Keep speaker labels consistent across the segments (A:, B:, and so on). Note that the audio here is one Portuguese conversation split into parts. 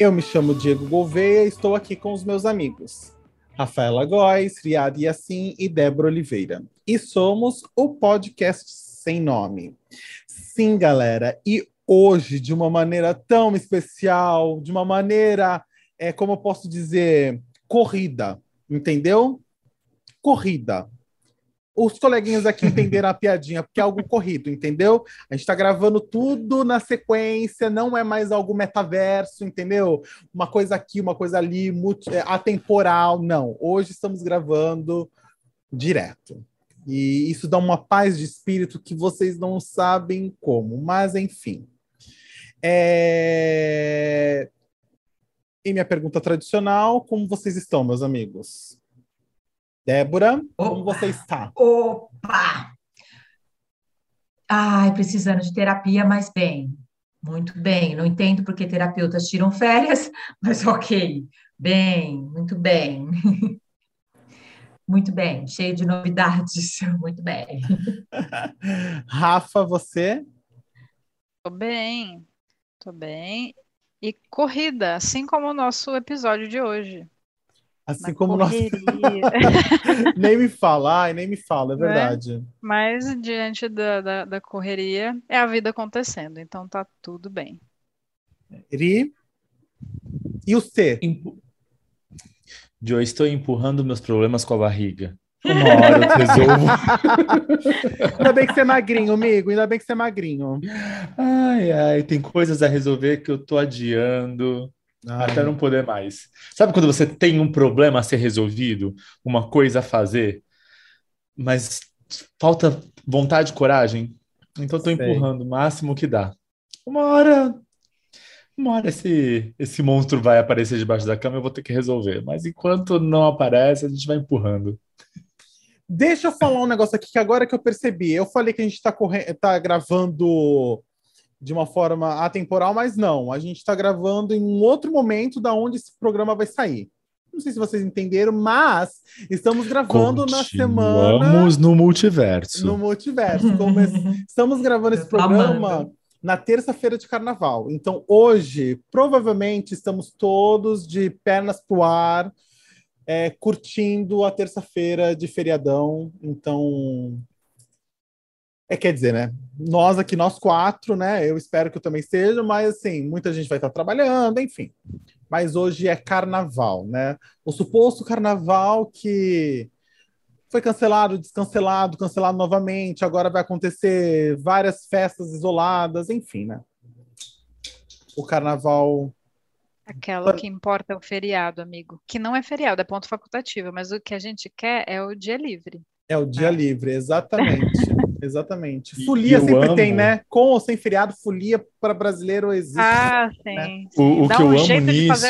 A: Eu me chamo Diego Gouveia e estou aqui com os meus amigos. Rafaela Góes, Riad Yassin e Débora Oliveira. E somos o podcast Sem Nome. Sim, galera, e hoje, de uma maneira tão especial, de uma maneira, é, como eu posso dizer, corrida, entendeu? Corrida os coleguinhas aqui entenderam a piadinha, porque é algo corrido, entendeu? A gente está gravando tudo na sequência, não é mais algo metaverso, entendeu? Uma coisa aqui, uma coisa ali, é, atemporal, não. Hoje estamos gravando direto. E isso dá uma paz de espírito que vocês não sabem como, mas enfim. É... E minha pergunta tradicional: como vocês estão, meus amigos? Débora, Opa. como você está?
B: Opa! Ai, precisando de terapia, mas bem, muito bem. Não entendo porque terapeutas tiram férias, mas ok. Bem, muito bem. Muito bem, cheio de novidades. Muito bem.
A: Rafa, você?
C: Tô bem, tô bem. E corrida, assim como o nosso episódio de hoje.
A: Assim Na como nós. nem me fala, ai, nem me fala, é né? verdade. É?
C: Mas diante da, da, da, correria, é a vida acontecendo, então tá tudo bem.
A: Ri. E o C?
D: Empu... Eu estou empurrando meus problemas com a barriga. Uma hora eu resolvo.
A: Ainda bem que você é magrinho, amigo. Ainda bem que você é magrinho.
D: Ai, ai, tem coisas a resolver que eu tô adiando. Ai. Até não poder mais. Sabe quando você tem um problema a ser resolvido, uma coisa a fazer, mas falta vontade e coragem? Então estou empurrando o máximo que dá. Uma hora, uma hora esse, esse monstro vai aparecer debaixo da cama eu vou ter que resolver. Mas enquanto não aparece, a gente vai empurrando.
A: Deixa eu falar um negócio aqui que agora que eu percebi. Eu falei que a gente está tá gravando de uma forma atemporal, mas não. A gente está gravando em um outro momento da onde esse programa vai sair. Não sei se vocês entenderam, mas estamos gravando na semana.
D: Vamos no multiverso.
A: No multiverso. estamos gravando esse programa na terça-feira de carnaval. Então, hoje, provavelmente, estamos todos de pernas pro ar, é, curtindo a terça-feira de feriadão. Então, é, quer dizer, né? Nós aqui, nós quatro, né? Eu espero que eu também esteja, mas assim, muita gente vai estar trabalhando, enfim. Mas hoje é carnaval, né? O suposto carnaval que foi cancelado, descancelado, cancelado novamente, agora vai acontecer várias festas isoladas, enfim, né? O carnaval.
C: Aquela que importa é o feriado, amigo. Que não é feriado, é ponto facultativo, mas o que a gente quer é o dia livre.
A: É o dia é. livre, exatamente. Exatamente. E, folia sempre amo... tem, né? Com ou sem feriado, folia para brasileiro existe.
C: Ah, sim.
D: Né? O, o que um eu amo nisso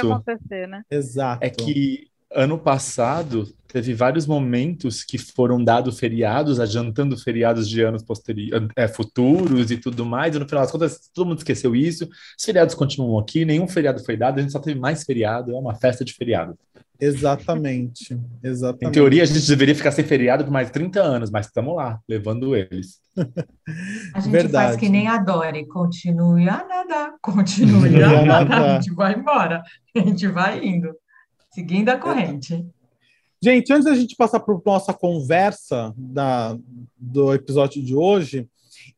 C: né?
A: Exato.
D: é que ano passado teve vários momentos que foram dados feriados, adiantando feriados de anos posteriores, é, futuros e tudo mais, e no final das contas todo mundo esqueceu isso, os feriados continuam aqui, nenhum feriado foi dado, a gente só teve mais feriado, é uma festa de feriado.
A: Exatamente, exatamente.
D: Em teoria, a gente deveria ficar sem feriado por mais 30 anos, mas estamos lá, levando eles.
B: A gente Verdade. faz que nem a Dori, continue a nadar, continue a nadar, a gente vai embora, a gente vai indo, seguindo a corrente.
A: Gente, antes da gente passar para a nossa conversa da, do episódio de hoje,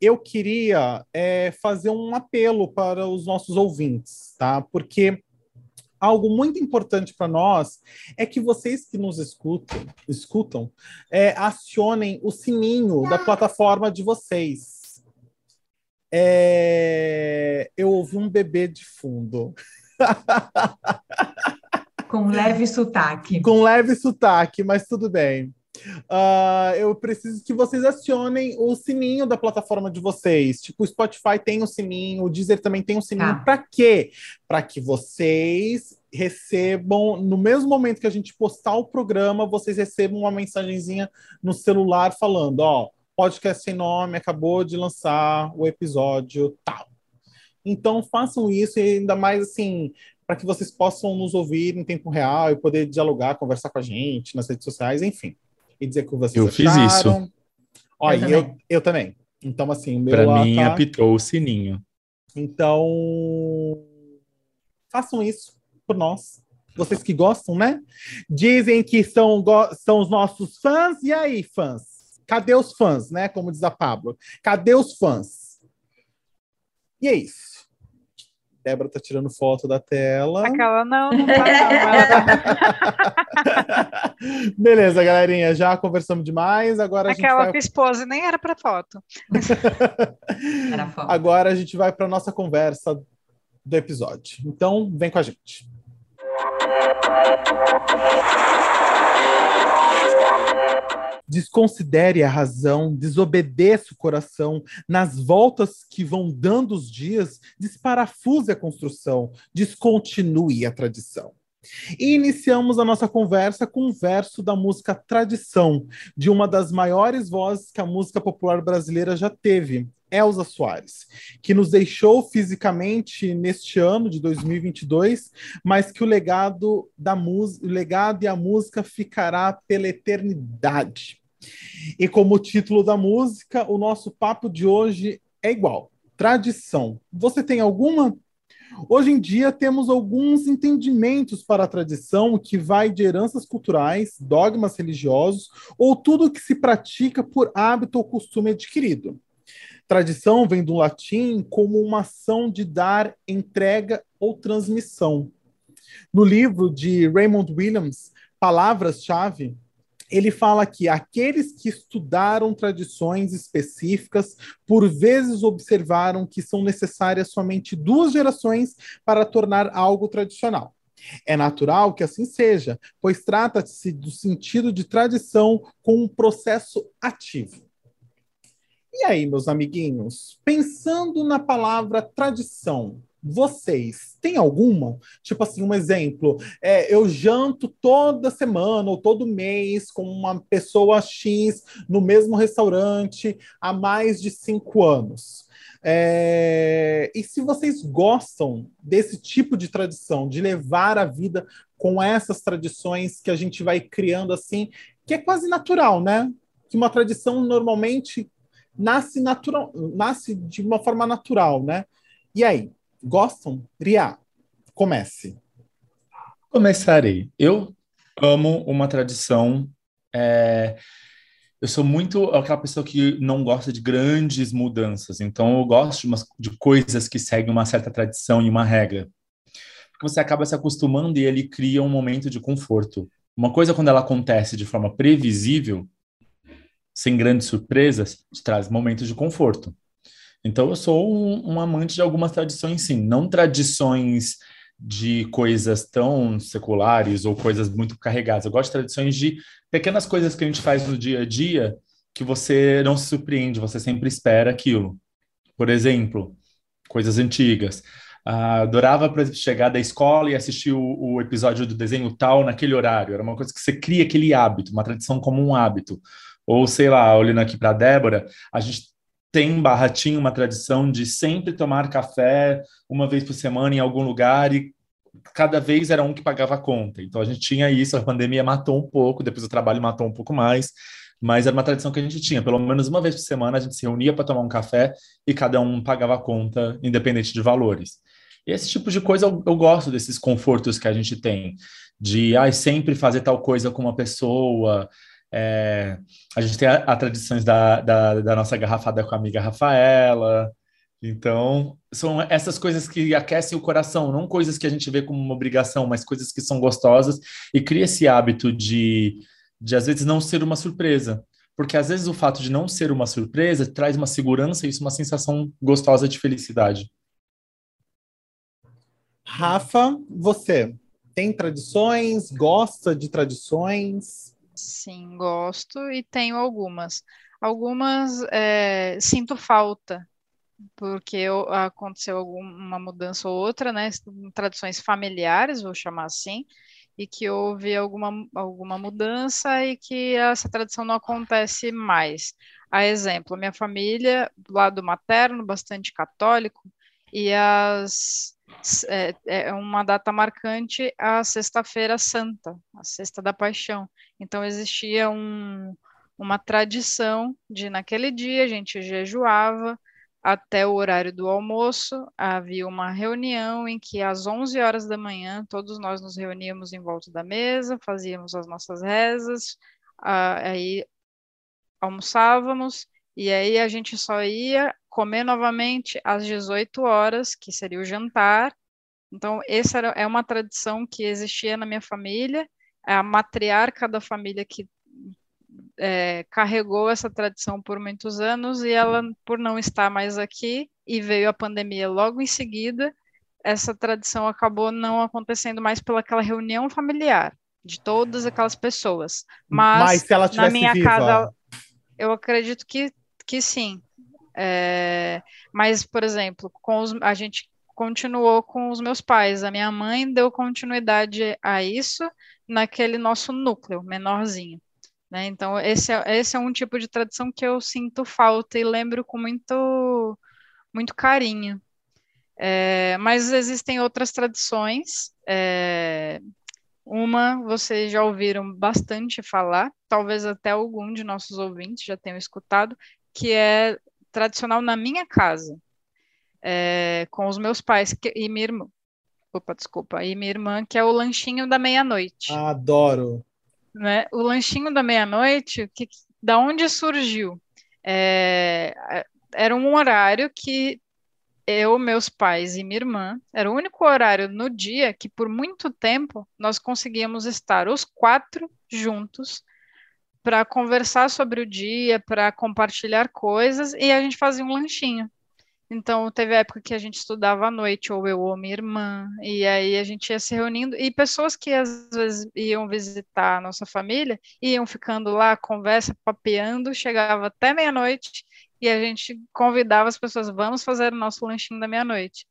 A: eu queria é, fazer um apelo para os nossos ouvintes, tá? Porque algo muito importante para nós é que vocês que nos escutam, escutam é, acionem o sininho da plataforma de vocês. É, eu ouvi um bebê de fundo.
B: Com leve sotaque.
A: Com leve sotaque, mas tudo bem. Uh, eu preciso que vocês acionem o sininho da plataforma de vocês. Tipo, o Spotify tem o sininho, o Deezer também tem o sininho. Tá. Para quê? Para que vocês recebam, no mesmo momento que a gente postar o programa, vocês recebam uma mensagenzinha no celular falando: ó, podcast sem nome acabou de lançar o episódio tal. Então façam isso e ainda mais assim, para que vocês possam nos ouvir em tempo real e poder dialogar, conversar com a gente nas redes sociais, enfim e dizer que vocês
D: Eu
A: acharam.
D: fiz isso.
A: Olha, eu, também. eu, eu também. Então, assim, meu
D: Para mim, tá... apitou o sininho.
A: Então, façam isso por nós. Vocês que gostam, né? Dizem que são, são os nossos fãs. E aí, fãs? Cadê os fãs, né? Como diz a Pablo. Cadê os fãs? E é isso. Débora tá tirando foto da tela.
C: Aquela não, não tá
A: não. Beleza, galerinha, já conversamos demais. Agora a
C: Aquela
A: vai...
C: esposa nem era para foto.
A: era foto. Agora a gente vai para nossa conversa do episódio. Então, vem com a gente. Desconsidere a razão, desobedeça o coração, nas voltas que vão dando os dias, desparafuse a construção, descontinue a tradição. E iniciamos a nossa conversa com um verso da música Tradição, de uma das maiores vozes que a música popular brasileira já teve, Elza Soares, que nos deixou fisicamente neste ano de 2022, mas que o legado da música, o legado e a música ficará pela eternidade. E como título da música, o nosso papo de hoje é igual: tradição. Você tem alguma? Hoje em dia temos alguns entendimentos para a tradição que vai de heranças culturais, dogmas religiosos ou tudo que se pratica por hábito ou costume adquirido. Tradição vem do latim como uma ação de dar, entrega ou transmissão. No livro de Raymond Williams, Palavras-chave, ele fala que aqueles que estudaram tradições específicas, por vezes observaram que são necessárias somente duas gerações para tornar algo tradicional. É natural que assim seja, pois trata-se do sentido de tradição com um processo ativo. E aí, meus amiguinhos, pensando na palavra tradição, vocês têm alguma? Tipo assim, um exemplo. É, eu janto toda semana ou todo mês com uma pessoa X no mesmo restaurante há mais de cinco anos. É, e se vocês gostam desse tipo de tradição, de levar a vida com essas tradições que a gente vai criando assim, que é quase natural, né? Que uma tradição normalmente nasce natural, nasce de uma forma natural, né? E aí, Gostam? Ria, comece.
D: Começarei. Eu amo uma tradição. É... Eu sou muito aquela pessoa que não gosta de grandes mudanças. Então, eu gosto de, umas, de coisas que seguem uma certa tradição e uma regra. Porque você acaba se acostumando e ele cria um momento de conforto. Uma coisa, quando ela acontece de forma previsível, sem grandes surpresas, traz momentos de conforto. Então, eu sou um, um amante de algumas tradições, sim. Não tradições de coisas tão seculares ou coisas muito carregadas. Eu gosto de tradições de pequenas coisas que a gente faz no dia a dia que você não se surpreende, você sempre espera aquilo. Por exemplo, coisas antigas. Ah, adorava, chegar da escola e assistir o, o, episódio do desenho tal naquele horário. Era uma coisa que você cria aquele hábito, uma tradição como um hábito. Ou, sei lá, olhando aqui para a Débora, a gente tem barra tinha uma tradição de sempre tomar café uma vez por semana em algum lugar e cada vez era um que pagava a conta. Então a gente tinha isso, a pandemia matou um pouco, depois o trabalho matou um pouco mais, mas era uma tradição que a gente tinha. Pelo menos uma vez por semana a gente se reunia para tomar um café e cada um pagava a conta, independente de valores. E esse tipo de coisa eu, eu gosto desses confortos que a gente tem, de ah, sempre fazer tal coisa com uma pessoa, é, a gente tem a, a tradições da, da, da, nossa garrafada com a amiga Rafaela. Então, são essas coisas que aquecem o coração, não coisas que a gente vê como uma obrigação, mas coisas que são gostosas e cria esse hábito de, de às vezes, não ser uma surpresa. Porque às vezes o fato de não ser uma surpresa traz uma segurança e isso uma sensação gostosa de felicidade.
A: Rafa, você tem tradições? Gosta de tradições?
C: Sim, gosto e tenho algumas. Algumas é, sinto falta, porque eu, aconteceu alguma mudança ou outra, né? Tradições familiares, vou chamar assim, e que houve alguma, alguma mudança e que essa tradição não acontece mais. A exemplo, minha família, do lado materno, bastante católico, e as é, é uma data marcante a Sexta-feira Santa, a Sexta da Paixão. Então existia um, uma tradição de naquele dia a gente jejuava até o horário do almoço, havia uma reunião em que às 11 horas da manhã todos nós nos reuníamos em volta da mesa, fazíamos as nossas rezas, aí almoçávamos e aí a gente só ia comer novamente às 18 horas, que seria o jantar. Então, essa era, é uma tradição que existia na minha família. A matriarca da família que é, carregou essa tradição por muitos anos e ela, por não estar mais aqui, e veio a pandemia logo em seguida, essa tradição acabou não acontecendo mais pelaquela reunião familiar de todas aquelas pessoas. Mas, Mas na minha viva... casa, eu acredito que, que sim. É, mas, por exemplo, com os, a gente continuou com os meus pais. A minha mãe deu continuidade a isso naquele nosso núcleo menorzinho. Né? Então, esse é, esse é um tipo de tradição que eu sinto falta e lembro com muito, muito carinho. É, mas existem outras tradições. É, uma vocês já ouviram bastante falar, talvez até algum de nossos ouvintes já tenham escutado, que é tradicional na minha casa, é, com os meus pais que, e minha irmã. Opa, desculpa, e minha irmã, que é o lanchinho da meia-noite.
A: Adoro
C: né? O lanchinho da meia-noite, que, da onde surgiu? É, era um horário que eu, meus pais e minha irmã, era o único horário no dia que, por muito tempo, nós conseguíamos estar os quatro juntos para conversar sobre o dia, para compartilhar coisas, e a gente fazia um lanchinho. Então, teve época que a gente estudava à noite, ou eu ou minha irmã, e aí a gente ia se reunindo, e pessoas que às vezes iam visitar a nossa família, iam ficando lá, conversa, papeando, chegava até meia-noite, e a gente convidava as pessoas, vamos fazer o nosso lanchinho da meia-noite.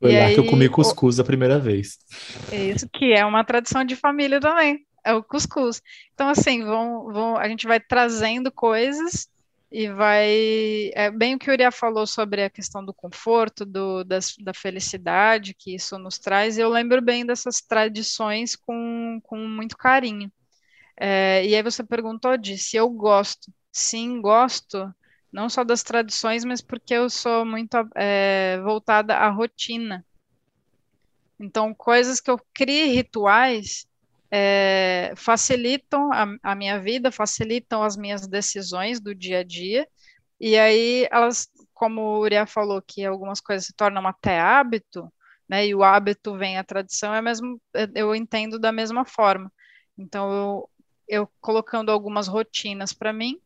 D: Foi e lá aí, que eu comi cuscuz o... a primeira vez.
C: Isso, que é uma tradição de família também, é o cuscuz. Então, assim, vão, vão, a gente vai trazendo coisas e vai. É bem o que o falou sobre a questão do conforto, do, das, da felicidade que isso nos traz, eu lembro bem dessas tradições com, com muito carinho. É, e aí você perguntou de se eu gosto. Sim, gosto, não só das tradições, mas porque eu sou muito é, voltada à rotina. Então, coisas que eu crie rituais é, facilitam a, a, minha vida, facilitam as minhas decisões do dia a dia, e aí elas, como o Uriah falou, que algumas coisas se tornam até hábito, né, e o hábito vem a tradição, é mesmo, eu entendo da mesma forma. Então, eu, eu colocando algumas rotinas para mim,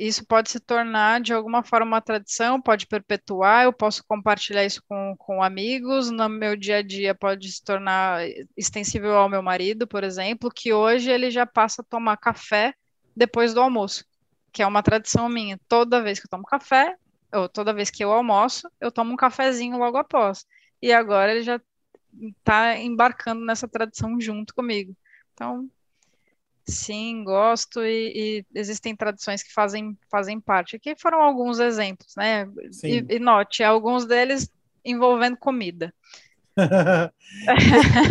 C: isso pode se tornar de alguma forma uma tradição, pode perpetuar, eu posso compartilhar isso com, com amigos, no meu dia a dia pode se tornar extensível ao meu marido, por exemplo, que hoje ele já passa a tomar café depois do almoço, que é uma tradição minha. Toda vez que eu tomo café, ou toda vez que eu almoço, eu tomo um cafezinho logo após. E agora ele já está embarcando nessa tradição junto comigo. Então, Sim, gosto e, e, existem tradições que fazem, fazem parte. Aqui foram alguns exemplos, né? E, e, note, alguns deles envolvendo comida.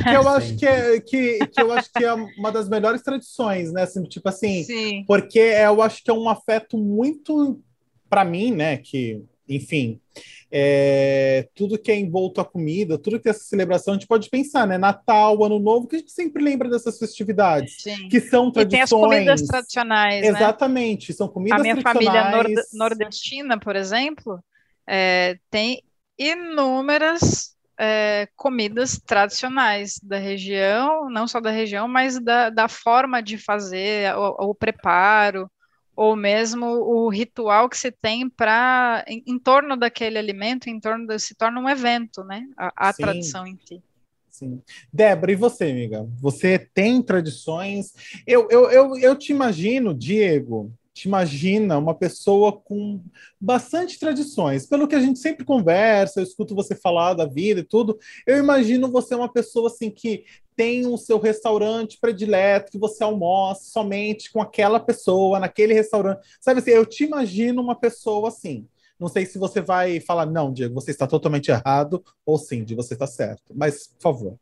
A: que eu acho que, é, que, que eu acho que é uma das melhores tradições, né? Assim, tipo assim, Sim. porque eu acho que é um afeto muito para mim, né? Que, enfim, é, tudo que é envolto a comida, tudo que é essa celebração, a gente pode pensar, né? Natal, Ano Novo, que a gente sempre lembra dessas festividades, Sim. que são tradições. E tem as
C: comidas tradicionais,
A: né? Exatamente, né? são comidas
C: tradicionais. A minha família nord nordestina, por exemplo, é, tem inúmeras é, comidas tradicionais da região, não só da região, mas da, da forma de fazer, o, o preparo, ou mesmo o ritual que se tem para em, em, torno daquele alimento, em torno de, se torna um evento, né? A, a tradição em si.
A: Sim. Débora, e você, amiga? Você tem tradições? Eu, eu, eu, eu te imagino, Diego, te imagina uma pessoa com bastante tradições. Pelo que a gente sempre conversa, eu escuto você falar da vida e tudo, eu imagino você uma pessoa assim que tem o seu restaurante predileto, que você almoça somente com aquela pessoa, naquele restaurante. Sabe assim, eu te imagino uma pessoa assim. Não sei se você vai falar, não, Diego, você está totalmente errado, ou sim, de você está certo. Mas, por favor.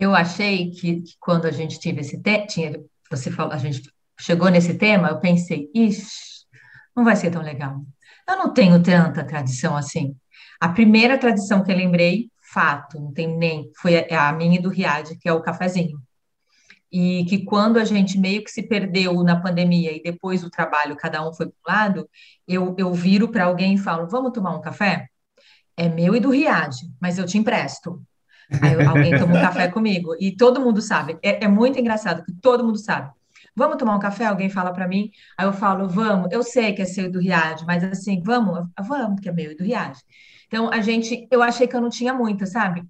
B: Eu achei que, que quando a gente tive esse tinha, você falou, a gente chegou nesse tema, eu pensei, ixi, não vai ser tão legal. Eu não tenho tanta tradição assim. A primeira tradição que eu lembrei, fato, não tem nem, foi a, minha e do Riad, que é o cafezinho. E que quando a gente meio que se perdeu na pandemia e depois o trabalho, cada um foi para um lado, eu, eu viro para alguém e falo: vamos tomar um café? É meu e do Riad, mas eu te empresto. Aí alguém toma um café comigo. E todo mundo sabe. É, é muito engraçado que todo mundo sabe. Vamos tomar um café? Alguém fala para mim. Aí eu falo, vamos. Eu sei que é seu e do Riad, mas assim, vamos, vamos, que é meu e do Riad. Então, a gente, eu achei que eu não tinha muita, sabe?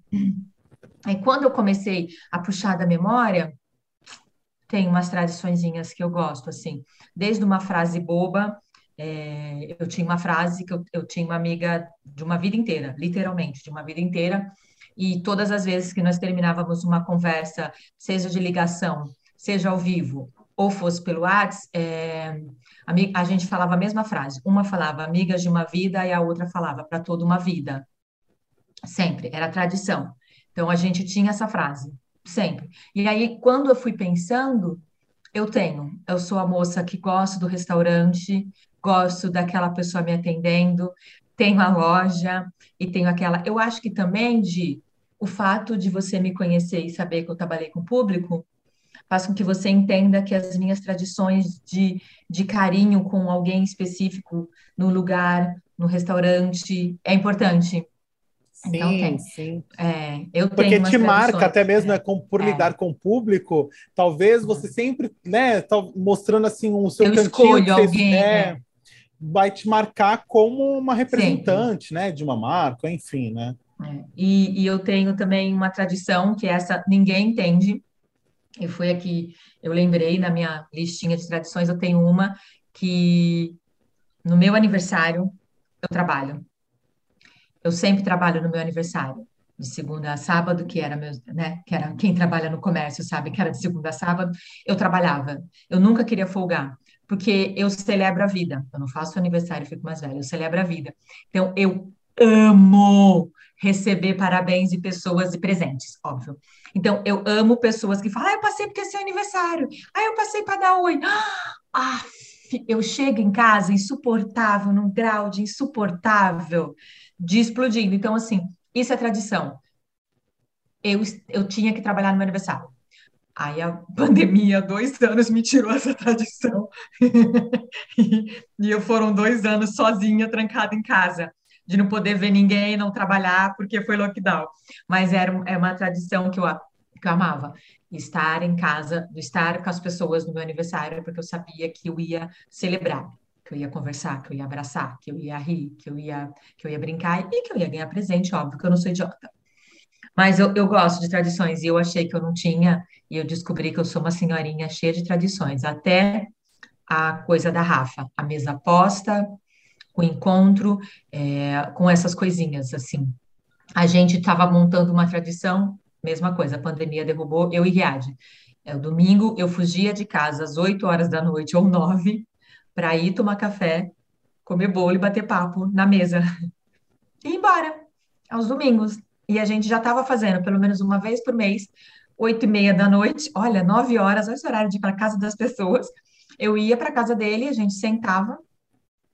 B: Aí, quando eu comecei a puxar da memória, tem umas tradiçõezinhas que eu gosto, assim, desde uma frase boba, é, eu tinha uma frase que eu, eu tinha uma amiga de uma vida inteira, literalmente, de uma vida inteira, e todas as vezes que nós terminávamos uma conversa, seja de ligação, seja ao vivo, ou fosse pelo WhatsApp, é, a, gente falava a mesma frase. Uma falava amigas de uma vida e a outra falava para toda uma vida. Sempre, era tradição. Então a gente tinha essa frase, sempre. E aí, quando eu fui pensando, eu tenho, eu sou a moça que gosto do restaurante, gosto daquela pessoa me atendendo, tenho a loja e tenho aquela. Eu acho que também de o fato de você me conhecer e saber que eu trabalhei com público faz com que você entenda que as minhas tradições de, de carinho com alguém específico no lugar, no restaurante, é importante.
A: Sim, então, tem. sim.
B: É, eu
A: Porque
B: tenho
A: te marca até mesmo é, com, por é. lidar com o público, talvez você sempre, né, tá mostrando assim o seu
B: eu cantinho escolho alguém, é,
A: né? vai te marcar como uma representante, sempre. né, de uma marca, enfim, né?
B: É. E, e, eu tenho também uma tradição que essa ninguém entende, e foi aqui, eu lembrei na minha listinha de tradições, eu tenho uma que no meu aniversário eu trabalho. Eu sempre trabalho no meu aniversário, de segunda a sábado, que era meu, né, que era quem trabalha no comércio sabe que era de segunda a sábado, eu trabalhava. Eu nunca queria folgar, porque eu celebro a vida. Eu não faço aniversário e fico mais velha, eu celebro a vida. Então eu amo receber parabéns de pessoas e presentes, óbvio. Então, eu amo pessoas que falam, ah, eu passei porque é seu aniversário, ah, eu passei para dar oi. Ah, eu chego em casa insuportável, num grau de insuportável, de explodindo. Então, assim, isso é tradição. Eu, eu tinha que trabalhar no meu aniversário. Aí a pandemia, dois anos, me tirou essa tradição. e, e eu foram dois anos sozinha, trancada em casa de não poder ver ninguém, não trabalhar, porque foi lockdown. Mas era é uma tradição que eu, que eu amava. Estar em casa, estar com as pessoas no meu aniversário, porque eu sabia que eu ia celebrar, que eu ia conversar, que eu ia abraçar, que eu ia rir, que eu ia, que eu ia brincar e que eu ia ganhar presente, óbvio, que eu não sou idiota. Mas eu, eu gosto de tradições e eu achei que eu não tinha, e eu descobri que eu sou uma senhorinha cheia de tradições, até a coisa da Rafa, a mesa posta, o encontro, é, com essas coisinhas, assim. A gente estava montando uma tradição, mesma coisa, a pandemia derrubou eu e Riad. É, o domingo eu fugia de casa às 8 horas da noite ou 9 para ir tomar café, comer bolo e bater papo na mesa. E ir embora, aos domingos. E a gente já estava fazendo pelo menos uma vez por mês, oito e meia da noite, olha, nove horas, olha esse horário de ir para casa das pessoas. Eu ia para casa dele, a gente sentava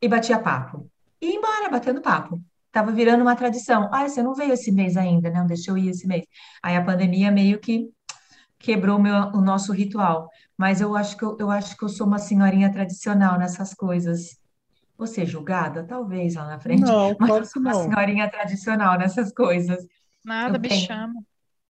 B: e batia papo. E ia embora, batendo papo. Tava virando uma tradição. Ah, você não veio esse mês ainda, não? Deixa eu ir esse mês. Aí a pandemia meio que quebrou o, meu, o nosso ritual. Mas eu acho que eu, eu acho que eu sou uma senhorinha tradicional nessas coisas. Vou ser julgada? Talvez lá na frente.
A: Não,
B: mas eu sou uma não. senhorinha tradicional nessas coisas.
C: Nada, me chama.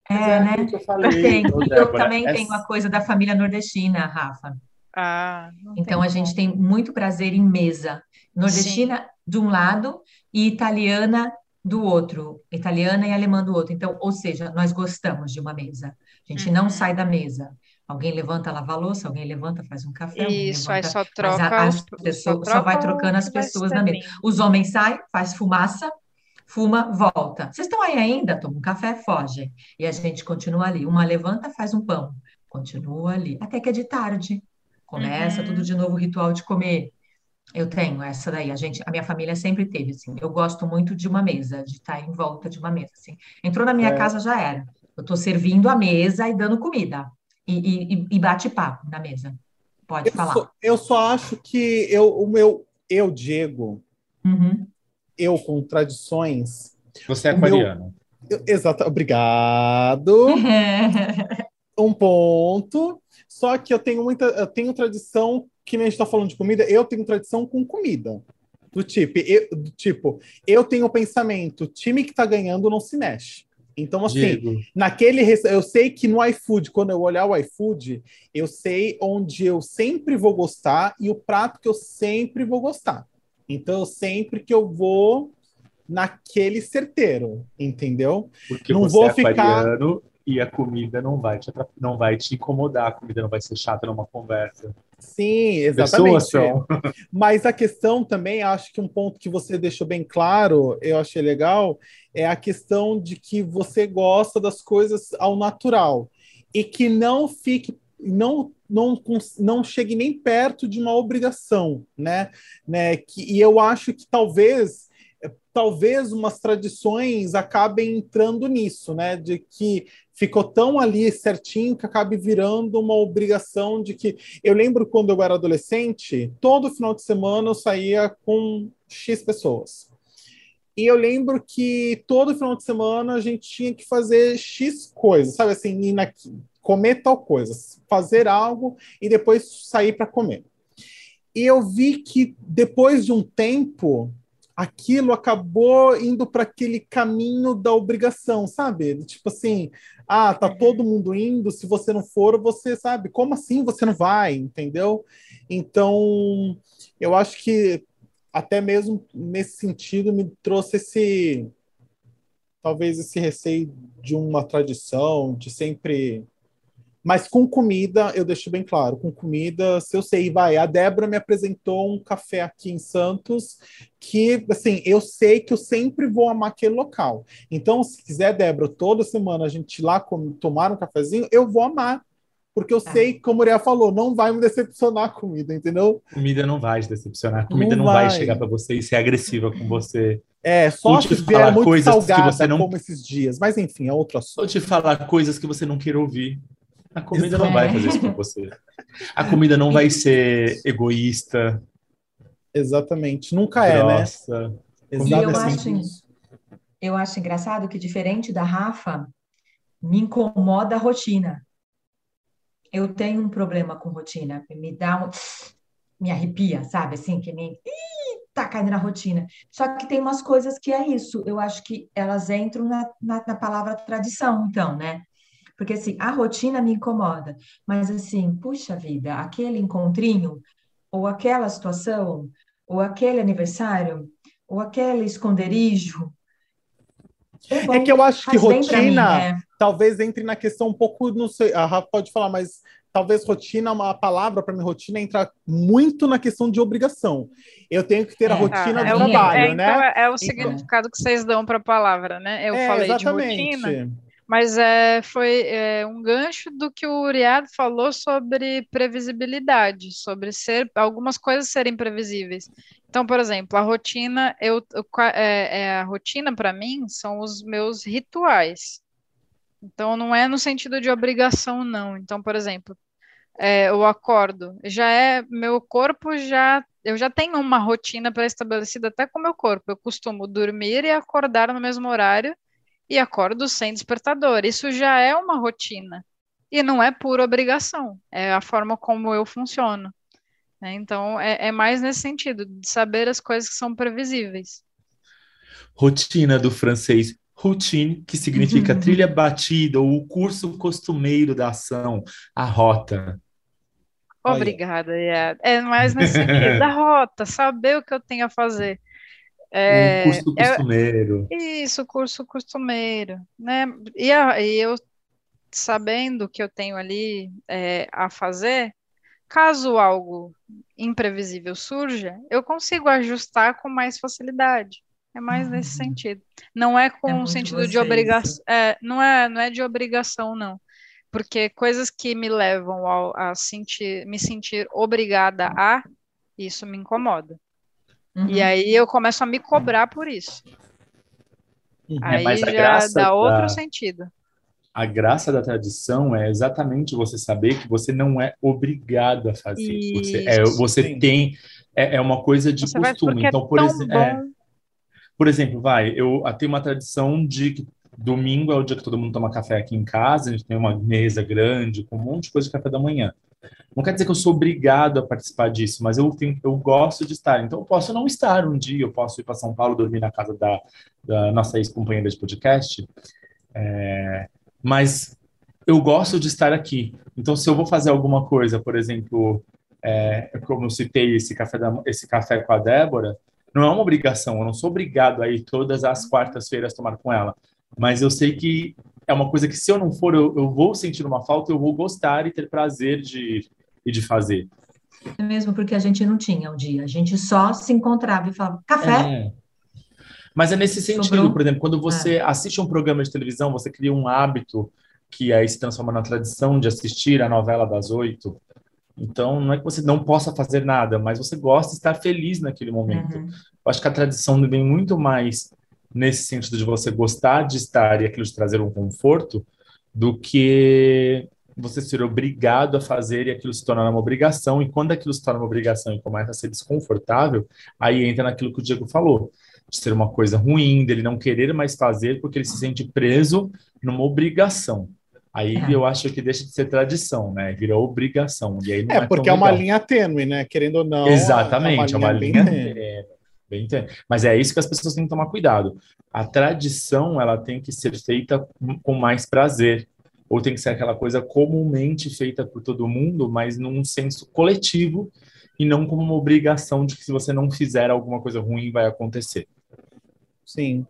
B: É, é, né? Eu, falei, eu, tenho, eu também essa... tenho a coisa da família nordestina, Rafa.
C: Ah,
B: então a gente tem muito prazer em mesa. Nordestina Sim. de um lado e italiana do outro, italiana e alemã do outro. Então, ou seja, nós gostamos de uma mesa. A gente uhum. não sai da mesa. Alguém levanta, lava a louça, alguém levanta, faz um café.
C: Isso,
B: levanta,
C: aí só troca.
B: A, as pessoas, só, só vai trocando as pessoas na mesa. Os homens saem, faz fumaça, fuma, volta. Vocês estão aí ainda? Toma um café, foge. E a gente continua ali. Uma levanta, faz um pão. Continua ali. Até que é de tarde. Começa uhum. tudo de novo o ritual de comer. Eu tenho essa daí, a gente, a minha família sempre teve, assim. Eu gosto muito de uma mesa, de estar em volta de uma mesa, assim. Entrou na minha é. casa já era. Eu estou servindo a mesa e dando comida e, e, e bate papo na mesa. Pode
A: eu
B: falar.
A: Só, eu só acho que eu, o meu, eu, Diego,
B: uhum.
A: eu com tradições.
D: Você é aquariano.
A: exato, obrigado. um ponto. Só que eu tenho muita, eu tenho tradição que nem a gente está falando de comida, eu tenho tradição com comida. Do tipo, eu, do tipo, eu tenho o pensamento, time que está ganhando não se mexe. Então, assim, Diego. naquele. Eu sei que no iFood, quando eu olhar o iFood, eu sei onde eu sempre vou gostar e o prato que eu sempre vou gostar. Então, sempre que eu vou naquele certeiro, entendeu?
D: Porque não vou é ficar e a comida não vai te não vai te incomodar, a comida não vai ser chata numa conversa.
A: Sim, exatamente. Mas a questão também, acho que um ponto que você deixou bem claro, eu achei legal, é a questão de que você gosta das coisas ao natural e que não fique não não, não chegue nem perto de uma obrigação, né? né? Que, e eu acho que talvez talvez umas tradições acabem entrando nisso, né? De que ficou tão ali certinho que acabe virando uma obrigação de que. Eu lembro quando eu era adolescente, todo final de semana eu saía com X pessoas. E eu lembro que todo final de semana a gente tinha que fazer X coisas, sabe assim, ir na, comer tal coisa, fazer algo e depois sair para comer. E eu vi que depois de um tempo aquilo acabou indo para aquele caminho da obrigação, sabe? Tipo assim, ah, tá todo mundo indo, se você não for, você sabe, como assim você não vai, entendeu? Então, eu acho que até mesmo nesse sentido me trouxe esse talvez esse receio de uma tradição, de sempre mas com comida, eu deixo bem claro, com comida, se eu sei, vai, a Débora me apresentou um café aqui em Santos que, assim, eu sei que eu sempre vou amar aquele local. Então, se quiser, Débora, toda semana a gente ir lá tomar um cafezinho, eu vou amar. Porque eu tá. sei, como a Uriah falou, não vai me decepcionar a comida, entendeu?
D: Comida não vai te decepcionar. Comida não, não vai. vai. chegar para você e ser agressiva com você.
A: É, só se vier muito coisas salgada, que você não... como esses dias. Mas enfim, é outro assunto.
D: Vou te falar coisas que você não quer ouvir. A comida não vai fazer isso com você. A comida não vai ser egoísta.
A: Exatamente. Nunca é, né?
B: Eu acho, eu acho engraçado que, diferente da Rafa, me incomoda a rotina. Eu tenho um problema com rotina. Me dá um. Me arrepia, sabe? Assim, que me. Ih, tá caindo na rotina. Só que tem umas coisas que é isso. Eu acho que elas entram na, na, na palavra tradição, então, né? Porque assim, a rotina me incomoda, mas assim, puxa vida, aquele encontrinho, ou aquela situação, ou aquele aniversário, ou aquele esconderijo.
A: É, bom, é que eu acho que rotina mim, né? talvez entre na questão um pouco, não sei, a Rafa pode falar, mas talvez rotina, uma palavra para mim, rotina entra muito na questão de obrigação. Eu tenho que ter é, a rotina tá, do é trabalho,
C: é,
A: né?
C: Então é, é o então. significado que vocês dão para a palavra, né? Eu falei exatamente. de rotina mas é, foi é, um gancho do que o Uriad falou sobre previsibilidade, sobre ser algumas coisas serem previsíveis. Então, por exemplo, a rotina, eu, é, é, a rotina para mim são os meus rituais. Então, não é no sentido de obrigação, não. Então, por exemplo, é, eu acordo, já é meu corpo já eu já tenho uma rotina pré-estabelecida até com o meu corpo. Eu costumo dormir e acordar no mesmo horário e acordo sem despertador. Isso já é uma rotina. E não é por obrigação, é a forma como eu funciono. Né? Então, é, é mais nesse sentido, de saber as coisas que são previsíveis.
D: Rotina do francês routine, que significa uhum. trilha batida ou o curso costumeiro da ação, a rota.
C: Obrigada, yeah. é mais nesse sentido, da rota, saber o que eu tenho a fazer. É,
D: um curso costumeiro.
C: É, isso, curso costumeiro, né? E, a, e, eu sabendo que eu tenho ali é, a fazer, caso algo imprevisível surja, eu consigo ajustar com mais facilidade. É mais uhum. nesse sentido. Não é com é um sentido de obrigação. É, não, é, não é de obrigação, não. Porque coisas que me levam a, a sentir, me sentir obrigada a, isso me incomoda. Uhum. E aí eu começo a me cobrar por isso. Uhum. Aí é já dá outro sentido.
D: a graça da tradição é exatamente você saber que você não é obrigado a fazer. Isso, você, é, você tem. É, é, uma coisa de você costume. Então, por, ex é, por exemplo, vai, eu tenho uma tradição de que domingo é o dia que todo mundo toma café aqui em casa, a gente tem uma mesa grande com um monte de coisa de café da manhã. Não quer dizer que eu sou obrigado a participar disso, mas eu, tenho, eu gosto de estar. Então, eu posso não estar um dia, eu posso ir para São Paulo dormir na casa da, da nossa ex-companheira de podcast, é, mas eu gosto de estar aqui. Então, se eu vou fazer alguma coisa, por exemplo, é, como eu citei esse café, da, esse café com a Débora, não é uma obrigação, eu não sou obrigado a ir todas as quartas-feiras tomar com ela. Mas eu sei que é uma coisa que se eu não for, eu, eu vou sentir uma falta, eu vou gostar e ter prazer de, e de fazer.
B: É mesmo porque a gente não tinha um dia, a gente só se encontrava e falava café. É.
D: Mas é nesse sentido, Sobrou. por exemplo, quando você é. assiste um programa de televisão, você cria um hábito que aí se transforma na tradição de assistir a novela das oito. Então, não é que você não possa fazer nada, mas você gosta de estar feliz naquele momento. Uhum. Eu acho que a tradição vem muito mais nesse sentido de você gostar de estar e aquilo te trazer um conforto, do que você ser obrigado a fazer e aquilo se tornar uma obrigação. E quando aquilo se torna uma obrigação e começa a ser desconfortável, aí entra naquilo que o Diego falou, de ser uma coisa ruim, dele não querer mais fazer porque ele se sente preso numa obrigação. Aí é. eu acho que deixa de ser tradição, né? Vira obrigação. E aí
A: é, é porque é uma linha tênue, né? Querendo ou não.
D: Exatamente, é uma linha, é uma linha tênue. Bem, mas é isso que as pessoas têm que tomar cuidado. A tradição ela tem que ser feita com mais prazer, ou tem que ser aquela coisa comumente feita por todo mundo, mas num senso coletivo e não como uma obrigação de que se você não fizer alguma coisa ruim vai acontecer.
A: Sim.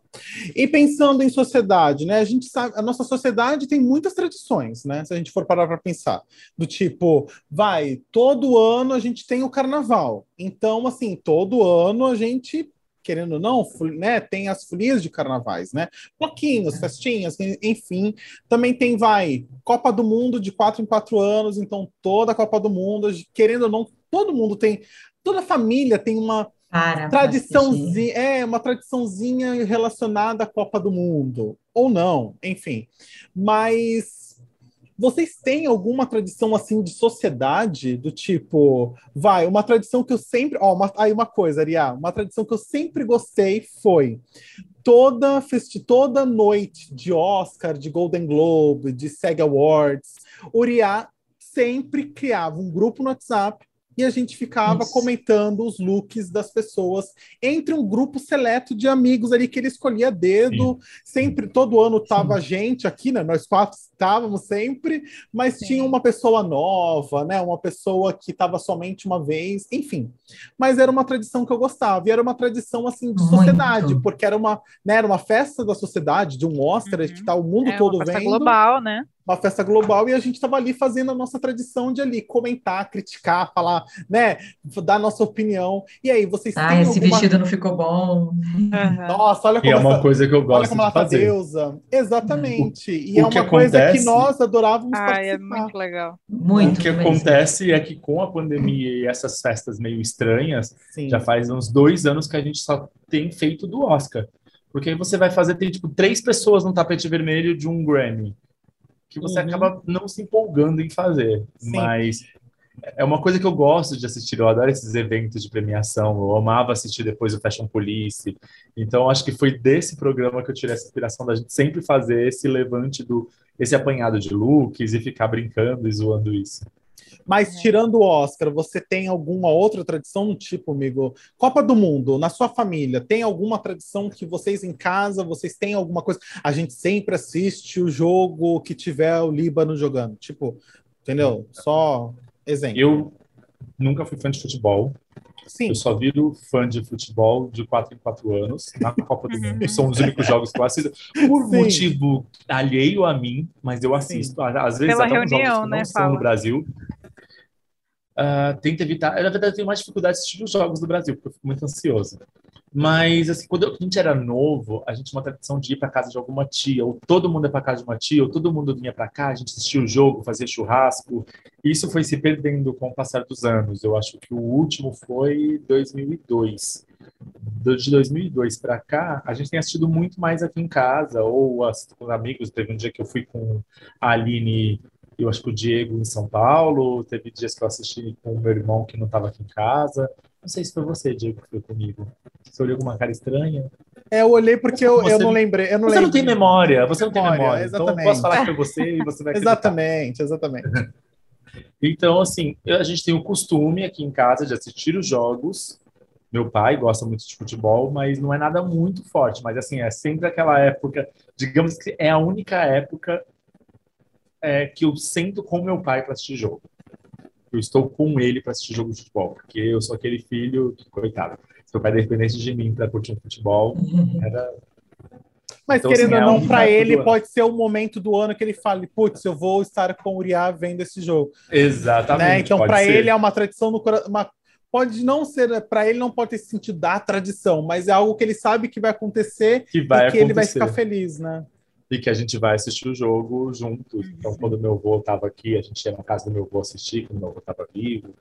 A: E pensando em sociedade, né? A gente sabe, a nossa sociedade tem muitas tradições, né? Se a gente for parar para pensar, do tipo, vai, todo ano a gente tem o carnaval. Então, assim, todo ano a gente querendo ou não, né, tem as folias de carnavais, né? Bloquinhos, festinhas, enfim. Também tem, vai, Copa do Mundo de quatro em quatro anos, então toda a Copa do Mundo, querendo ou não, todo mundo tem, toda família tem uma para tradiçãozinha, é uma tradiçãozinha relacionada à Copa do Mundo. Ou não, enfim. Mas vocês têm alguma tradição assim de sociedade? Do tipo, vai, uma tradição que eu sempre, ó, uma, aí uma coisa, Ariá, uma tradição que eu sempre gostei foi toda festi toda noite de Oscar, de Golden Globe, de SEG Awards, Uriá sempre criava um grupo no WhatsApp e a gente ficava Isso. comentando os looks das pessoas entre um grupo seleto de amigos ali que ele escolhia dedo. Sim. Sempre, todo ano tava a gente aqui, né? Nós quatro estávamos sempre, mas Sim. tinha uma pessoa nova, né? Uma pessoa que estava somente uma vez, enfim. Mas era uma tradição que eu gostava, e era uma tradição assim de sociedade, Muito. porque era uma, né, era uma festa da sociedade, de um Oscar, uhum. que tá o mundo é, todo uma festa vendo.
C: global, né?
A: Uma festa global e a gente estava ali fazendo a nossa tradição de ali comentar, criticar, falar, né, dar nossa opinião. E aí, vocês
B: ah, têm esse alguma... vestido não ficou bom.
A: Nossa, olha como
D: e é uma essa... coisa que eu gosto olha como ela
A: de tá
D: fazer.
A: deusa. Exatamente. O, e é uma coisa acontece... que nós adorávamos
C: ah,
A: participar.
C: é muito legal.
B: Muito.
D: O que mesmo. acontece é que com a pandemia e essas festas meio estranhas, Sim. já faz uns dois anos que a gente só tem feito do Oscar. Porque aí você vai fazer, tem tipo três pessoas no tapete vermelho de um Grammy que você uhum. acaba não se empolgando em fazer. Sim. Mas é uma coisa que eu gosto de assistir, eu adoro esses eventos de premiação, eu amava assistir depois o Fashion Police. Então, acho que foi desse programa que eu tirei essa inspiração da gente sempre fazer esse levante do esse apanhado de looks e ficar brincando e zoando isso.
A: Mas é. tirando o Oscar, você tem alguma outra tradição, tipo, amigo? Copa do Mundo, na sua família, tem alguma tradição que vocês em casa, vocês têm alguma coisa? A gente sempre assiste o jogo que tiver o Líbano jogando. Tipo, entendeu? Só exemplo.
D: Eu nunca fui fã de futebol. Sim. Eu só viro fã de futebol de 4 em 4 anos na Copa do Mundo. São os únicos jogos que eu assisto. Por Sim. motivo alheio a mim, mas eu assisto. Sim. Às vezes
C: Pela
D: até
C: reunião,
D: jogos que
C: né,
D: não são no Brasil uh, tento evitar. Eu, na verdade, eu tenho mais dificuldade de assistir os jogos do Brasil, porque eu fico muito ansioso. Mas, assim, quando a gente era novo, a gente tinha uma tradição de ir para casa de alguma tia, ou todo mundo ia para casa de uma tia, ou todo mundo vinha para cá, a gente assistia o jogo, fazia churrasco. Isso foi se perdendo com o passar dos anos. Eu acho que o último foi 2002. de 2002 para cá, a gente tem assistido muito mais aqui em casa, ou assistindo com amigos. Teve um dia que eu fui com a Aline eu acho que o Diego em São Paulo, teve dias que eu assisti com o meu irmão que não estava aqui em casa. Não sei se foi você, Diego, que foi comigo. Você olhou com uma cara estranha?
A: É, eu olhei porque eu, você, eu não lembrei. Eu não
D: você
A: lembro.
D: não tem memória, você não tem memória. memória
A: exatamente.
D: Então, posso falar que foi você e você vai acreditar.
A: Exatamente, exatamente.
D: então, assim, a gente tem o costume aqui em casa de assistir os jogos. Meu pai gosta muito de futebol, mas não é nada muito forte. Mas, assim, é sempre aquela época, digamos que é a única época é, que eu sento com meu pai para assistir jogo. Eu estou com ele para assistir jogo de futebol, porque eu sou aquele filho, coitado. Se meu pai dependesse de mim para curtir um futebol, era.
A: Mas então, querendo assim, ou não, para ele pode ser o momento do ano que ele fale, putz, eu vou estar com o Uriah vendo esse jogo.
D: Exatamente.
A: Né? Então, para ele é uma tradição no coração. Pode não ser, para ele não pode ter sentido da tradição, mas é algo que ele sabe que vai acontecer
D: que vai
A: e que
D: acontecer.
A: ele vai ficar feliz, né?
D: E que a gente vai assistir o jogo juntos. Então, quando meu avô estava aqui, a gente ia na casa do meu avô assistir, quando meu avô estava vivo.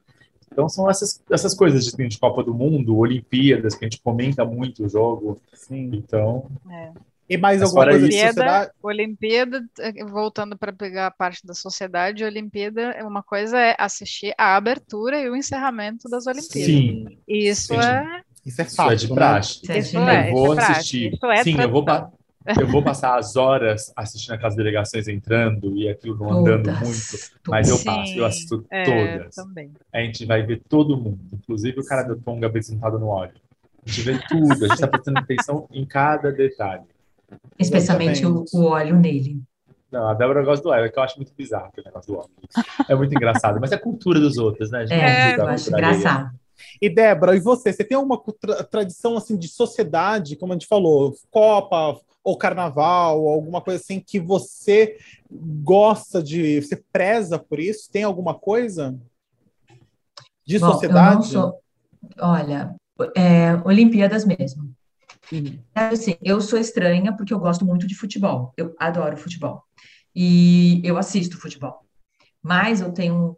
D: Então, são essas, essas coisas de, de Copa do Mundo, Olimpíadas, que a gente comenta muito o jogo. Sim. Então.
C: É.
A: E mais alguma coisa
C: Olimpíada, de sociedade? Olimpíada, voltando para pegar a parte da sociedade, Olimpíada, é uma coisa é assistir a abertura e o encerramento das Olimpíadas.
D: Sim.
C: Isso Sim. é.
A: Isso é fácil.
D: Isso é de praxe.
C: Né? Isso é,
D: eu vou
C: é
D: assistir.
C: Isso é
D: Sim, eu vou, eu vou passar as horas assistindo aquelas delegações entrando e aquilo não andando todas, muito, mas eu passo, eu assisto é, todas.
C: Também.
D: A gente vai ver todo mundo, inclusive o cara do Tonga apresentado no óleo. A gente vê tudo, a gente está prestando atenção em cada detalhe.
B: Especialmente o, o, óleo nele.
D: Não, a Débora gosta do óleo, é que eu acho muito bizarro aquele negócio do óleo. É muito engraçado, mas é a cultura dos outros, né?
B: é, eu acho engraçado.
A: E Débora, e você? Você tem alguma tra tradição assim de sociedade, como a gente falou, Copa, ou carnaval, ou alguma coisa assim que você gosta de, você preza por isso? Tem alguma coisa de Bom, sociedade?
B: Sou, olha, é, Olimpíadas mesmo. Uhum. Assim, eu sou estranha porque eu gosto muito de futebol. Eu adoro futebol. E eu assisto futebol. Mas eu tenho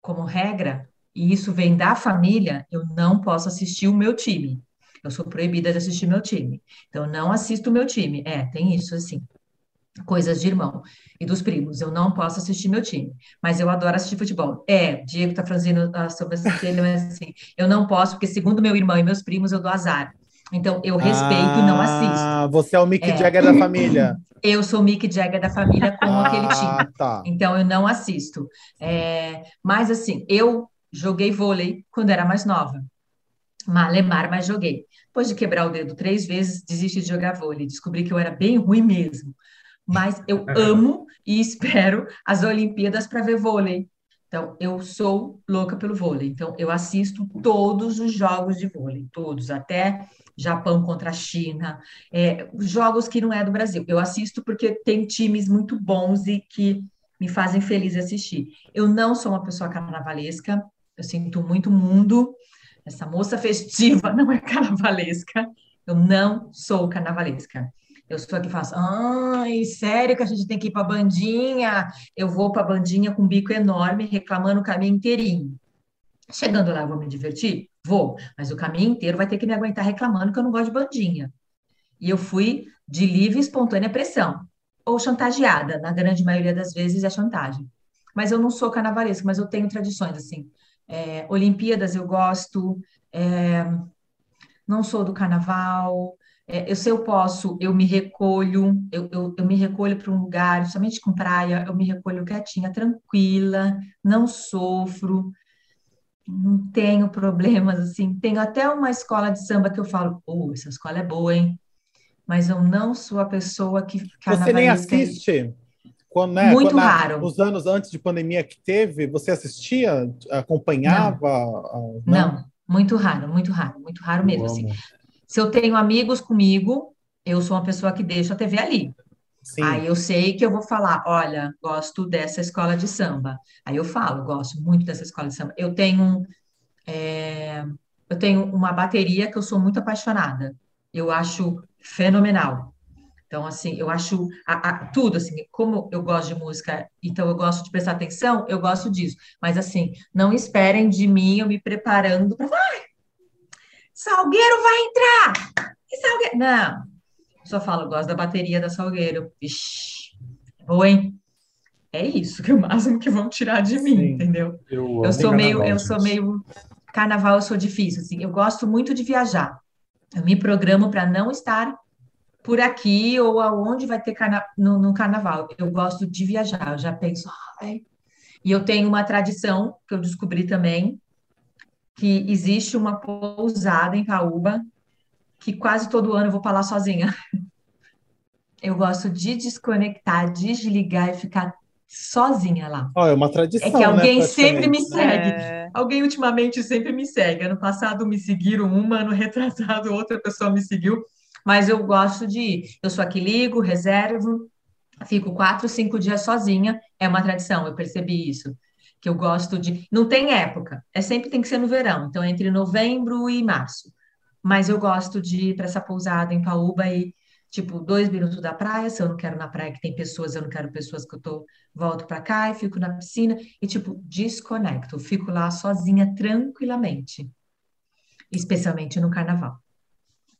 B: como regra, e isso vem da família, eu não posso assistir o meu time. Eu sou proibida de assistir meu time. Então, não assisto meu time. É, tem isso, assim. Coisas de irmão e dos primos. Eu não posso assistir meu time. Mas eu adoro assistir futebol. É, Diego tá franzindo a sobrancelha, mas assim, eu não posso, porque segundo meu irmão e meus primos, eu dou azar. Então, eu respeito
A: ah,
B: e não assisto.
A: Ah, você é o Mick é. Jagger da família.
B: Eu sou o Mick Jagger da família com ah, aquele time.
A: Tá.
B: Então, eu não assisto. É, mas, assim, eu joguei vôlei quando era mais nova. Malemar, mas joguei. Depois de quebrar o dedo três vezes, desisti de jogar vôlei. Descobri que eu era bem ruim mesmo. Mas eu amo e espero as Olimpíadas para ver vôlei. Então, eu sou louca pelo vôlei. Então, eu assisto todos os jogos de vôlei, todos, até Japão contra a China, é, jogos que não é do Brasil. Eu assisto porque tem times muito bons e que me fazem feliz assistir. Eu não sou uma pessoa carnavalesca, eu sinto muito mundo, essa moça festiva não é carnavalesca. Eu não sou carnavalesca. Eu sou a que faço, ai, sério que a gente tem que ir para a bandinha? Eu vou para bandinha com um bico enorme, reclamando o caminho inteirinho. Chegando lá, eu vou me divertir? Vou, mas o caminho inteiro vai ter que me aguentar reclamando que eu não gosto de bandinha. E eu fui de livre e espontânea pressão, ou chantageada, na grande maioria das vezes é chantagem. Mas eu não sou carnavalesca, mas eu tenho tradições, assim. É, Olimpíadas eu gosto, é, não sou do carnaval. É, eu, se eu posso, eu me recolho, eu, eu, eu me recolho para um lugar, somente com praia, eu me recolho quietinha, tranquila, não sofro, não tenho problemas, assim. Tenho até uma escola de samba que eu falo, oh, essa escola é boa, hein? Mas eu não sou a pessoa que.
A: Você nem assiste? Quando, né,
B: Muito
A: quando,
B: raro.
A: Nos anos antes de pandemia que teve, você assistia, acompanhava?
B: Não, não? muito raro, muito raro, muito raro mesmo. Assim. Se eu tenho amigos comigo, eu sou uma pessoa que deixa a TV ali. Sim. Aí eu sei que eu vou falar, olha, gosto dessa escola de samba. Aí eu falo, gosto muito dessa escola de samba. Eu tenho, é, eu tenho uma bateria que eu sou muito apaixonada. Eu acho fenomenal. Então, assim, eu acho a, a, tudo, assim, como eu gosto de música, então eu gosto de prestar atenção, eu gosto disso. Mas, assim, não esperem de mim eu me preparando para. Salgueiro vai entrar! Salgueiro... Não, só falo, gosto da bateria da Salgueiro. Ixi, boa, hein? É isso que é o máximo que vão tirar de mim, Sim, entendeu? Eu, eu sou meio, eu sou meio carnaval, eu sou difícil, assim. Eu gosto muito de viajar. Eu me programo para não estar por aqui ou aonde vai ter carna... no, no, carnaval. Eu gosto de viajar, eu já penso, ai. E eu tenho uma tradição que eu descobri também, que existe uma pousada em Paúba que quase todo ano eu vou para lá sozinha. Eu gosto de desconectar, desligar e ficar sozinha lá.
A: Oh, é uma tradição.
B: É que alguém né, sempre me segue. É... Alguém ultimamente sempre me segue. Ano passado me seguiram uma, ano retrasado outra pessoa me seguiu. Mas eu gosto de ir. Eu sou aqui, ligo, reservo, fico quatro, cinco dias sozinha. É uma tradição, eu percebi isso. Que eu gosto de. Não tem época, é sempre tem que ser no verão. Então, entre novembro e março mas eu gosto de ir para essa pousada em Paúba e, tipo, dois minutos da praia, se eu não quero na praia que tem pessoas, eu não quero pessoas que eu tô, volto para cá e fico na piscina e, tipo, desconecto, fico lá sozinha tranquilamente, especialmente no carnaval.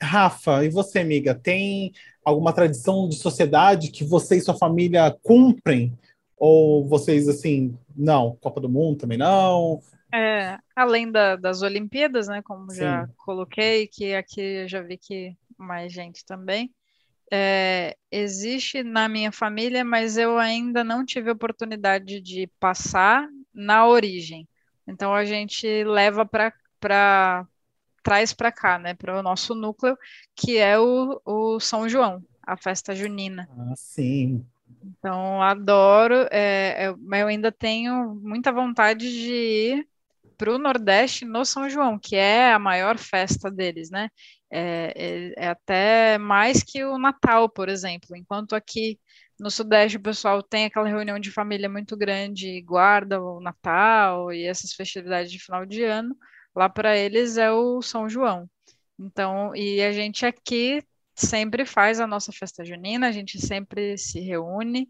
A: Rafa, e você, amiga, tem alguma tradição de sociedade que você e sua família cumprem? Ou vocês, assim, não, Copa do Mundo também não?
C: É, além da, das Olimpíadas, né, como Sim. já coloquei, que aqui eu já vi que mais gente também, é, existe na minha família, mas eu ainda não tive oportunidade de passar na origem. Então a gente leva para traz para cá, né, para o nosso núcleo, que é o, o São João, a festa junina.
A: Ah, sim.
C: Então adoro, é, eu, eu ainda tenho muita vontade de ir para o Nordeste no São João, que é a maior festa deles, né? É, é, é, até mais que o Natal, por exemplo. Enquanto aqui no Sudeste o pessoal tem aquela reunião de família muito grande, guarda o Natal e essas festividades de final de ano, lá para eles é o São João. Então, e a gente aqui sempre faz a nossa festa junina, a gente sempre se reúne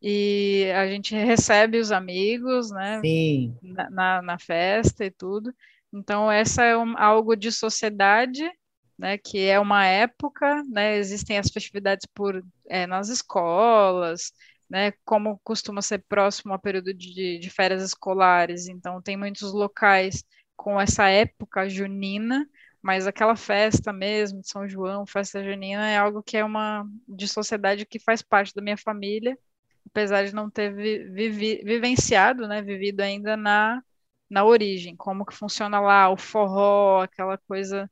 C: e a gente recebe os amigos, né?
A: Sim.
C: Na, na, na festa e tudo. Então, essa é um, algo de sociedade, né? Que é uma época, né? Existem as festividades por, é, nas escolas, né? Como costuma ser próximo ao período de, de férias escolares, então tem muitos locais com essa época junina, mas aquela festa mesmo de São João, festa junina, é algo que é uma de sociedade que faz parte da minha família apesar de não ter vi, vivenciado, né, vivido ainda na, na origem, como que funciona lá o forró, aquela coisa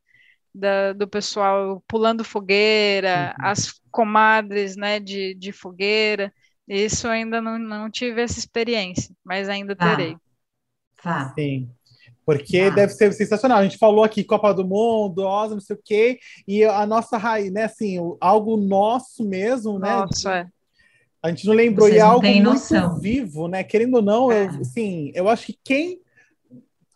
C: da, do pessoal pulando fogueira, uhum. as comadres, né, de, de fogueira, isso ainda não, não tive essa experiência, mas ainda tá. terei.
A: Tá. Sim. Porque ah. deve ser sensacional. A gente falou aqui Copa do Mundo, Osa, não sei o quê, e a nossa raiz, né? Assim, algo nosso mesmo, né?
C: Nossa, é.
A: A gente não lembrou, Vocês e é algo muito noção. vivo, né? Querendo ou não, é. eu, assim, eu acho que quem,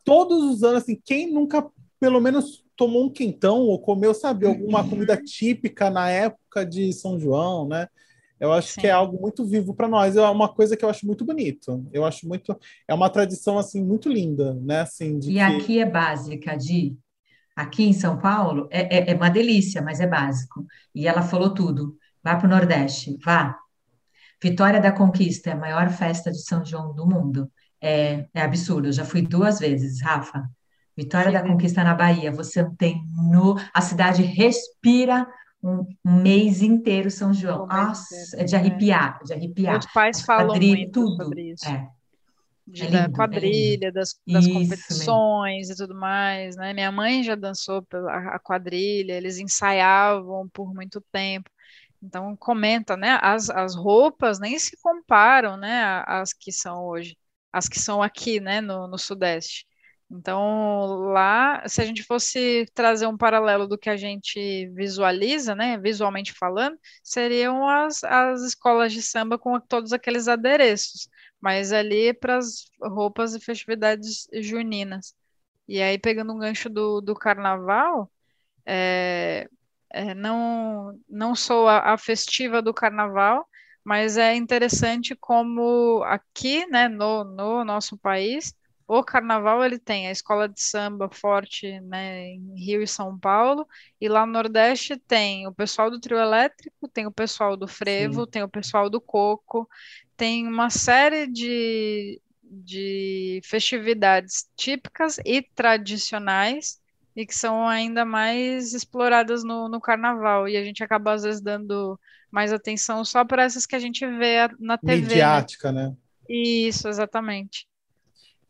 A: todos os anos, assim, quem nunca, pelo menos, tomou um quentão ou comeu, sabe, alguma uhum. comida típica na época de São João, né? Eu acho Sim. que é algo muito vivo para nós. É uma coisa que eu acho muito bonito. Eu acho muito. É uma tradição, assim, muito linda, né? Assim,
B: e que... aqui é básica, Di. Aqui em São Paulo é, é, é uma delícia, mas é básico. E ela falou tudo. Vá para o Nordeste, vá. Vitória da Conquista é a maior festa de São João do mundo. É, é absurdo, eu já fui duas vezes, Rafa. Vitória Sim. da Conquista na Bahia, você não tem no. A cidade respira um, mês inteiro São João. Nossa, é de arrepiar, de arrepiar.
C: Meus pais falam quadrilha, muito tudo. sobre isso. É. De, é lindo, da é quadrilha, das, das competições mesmo. e tudo mais, né? Minha mãe já dançou pela a quadrilha, eles ensaiavam por muito tempo. Então comenta, né? As, as roupas nem se comparam, né? As que são hoje, as que são aqui, né? No, no Sudeste. Então lá, se a gente fosse trazer um paralelo do que a gente visualiza, né? Visualmente falando, seriam as, as escolas de samba com todos aqueles adereços, mas ali para as roupas e festividades juninas. E aí pegando um gancho do, do carnaval, é, é, não, não sou a, a, festiva do carnaval, mas é interessante como aqui, né, no, no nosso país, o carnaval ele tem a escola de samba forte, né, em Rio e São Paulo, e lá no Nordeste tem o pessoal do trio elétrico, tem o pessoal do frevo, Sim. tem o pessoal do coco, tem uma série de, de festividades típicas e tradicionais e que são ainda mais exploradas no, no carnaval. E a gente acaba, às vezes, dando mais atenção só para essas que a gente vê na TV.
A: Né? Midiática, né?
C: né? Isso, exatamente.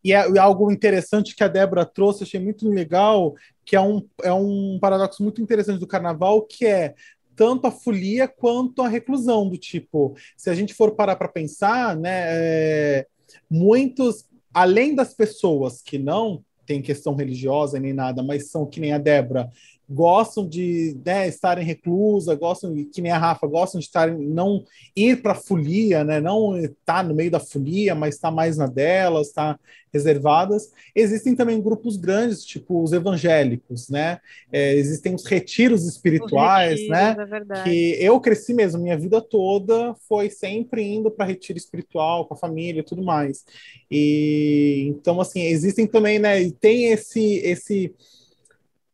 A: E é algo interessante que a Débora trouxe, achei muito legal, que é um, é um paradoxo muito interessante do carnaval, que é tanto a folia quanto a reclusão, do tipo, se a gente for parar para pensar, né, é, muitos, além das pessoas que não têm questão religiosa nem nada, mas são que nem a Débora, gostam de né, estarem reclusa, gostam, que nem a Rafa, gostam de estar, não ir para a folia, né, não estar tá no meio da folia, mas estar tá mais na delas, estar tá reservadas. Existem também grupos grandes, tipo os evangélicos, né? É, existem os retiros espirituais, os retiros, né? É que eu cresci mesmo, minha vida toda foi sempre indo para retiro espiritual com a família e tudo mais. E então assim, existem também, né, e tem esse esse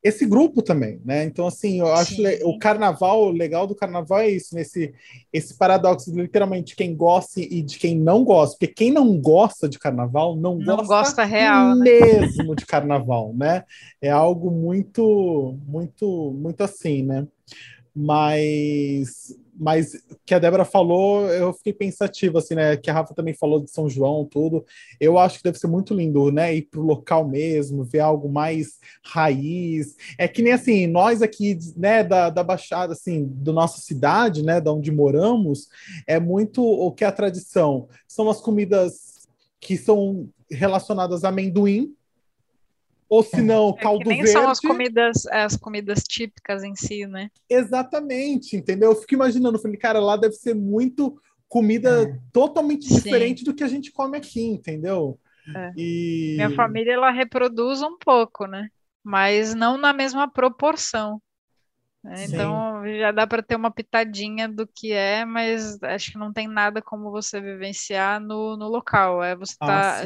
A: esse grupo também, né? Então, assim, eu acho o carnaval, o legal do carnaval é isso, nesse esse paradoxo de literalmente quem gosta e de quem não gosta, porque quem não gosta de carnaval não,
C: não
A: gosta,
C: gosta real,
A: né? mesmo né? de carnaval, né? É algo muito, muito, muito assim, né? Mas mas que a Débora falou, eu fiquei pensativo, assim, né? Que a Rafa também falou de São João, tudo. Eu acho que deve ser muito lindo, né? Ir pro local mesmo, ver algo mais raiz. É que nem assim, nós aqui, né, da, da Baixada, assim, da nossa cidade, né, da onde moramos, é muito o que é a tradição. São as comidas que são relacionadas a amendoim, ou se não, é caldo nem verde.
C: são as comidas, as comidas típicas em si, né?
A: Exatamente, entendeu? Eu fico imaginando, falei, cara, lá deve ser muito comida é. totalmente Sim. diferente do que a gente come aqui, entendeu?
C: É. E... Minha família ela reproduz um pouco, né? Mas não na mesma proporção. Né? Então já dá para ter uma pitadinha do que é, mas acho que não tem nada como você vivenciar no, no local. É você ah, tá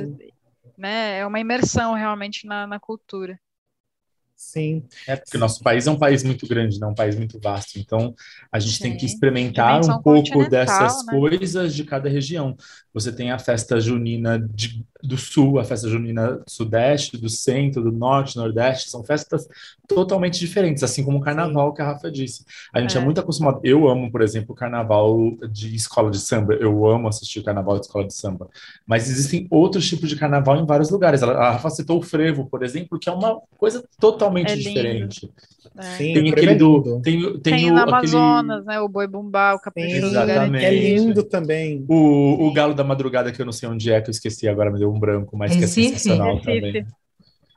C: né? É uma imersão realmente na, na cultura.
A: Sim.
D: É porque o nosso país é um país muito grande, não é um país muito vasto. Então, a gente Sim. tem que experimentar um pouco dessas né? coisas de cada região. Você tem a festa junina de, do sul, a festa junina do sudeste, do centro, do norte, nordeste. São festas totalmente diferentes, assim como o carnaval Sim. que a Rafa disse. A gente é. é. muito acostumado. Eu amo, por exemplo, o carnaval de escola de samba. Eu amo assistir o carnaval de escola de samba. Mas existem outros tipos de carnaval em vários lugares. A Rafa citou o frevo, por exemplo, que é uma coisa totalmente é diferente. É. Sim, tem aquele do. Tem, tem,
C: tem o, no Amazonas, aquele... né? O boi bumbá, o caprichoso.
A: Exatamente. É lindo também.
D: O, o galo da madrugada, que eu não sei onde é, que eu esqueci agora, me deu um branco, mas Recife. que é sensacional Recife. também.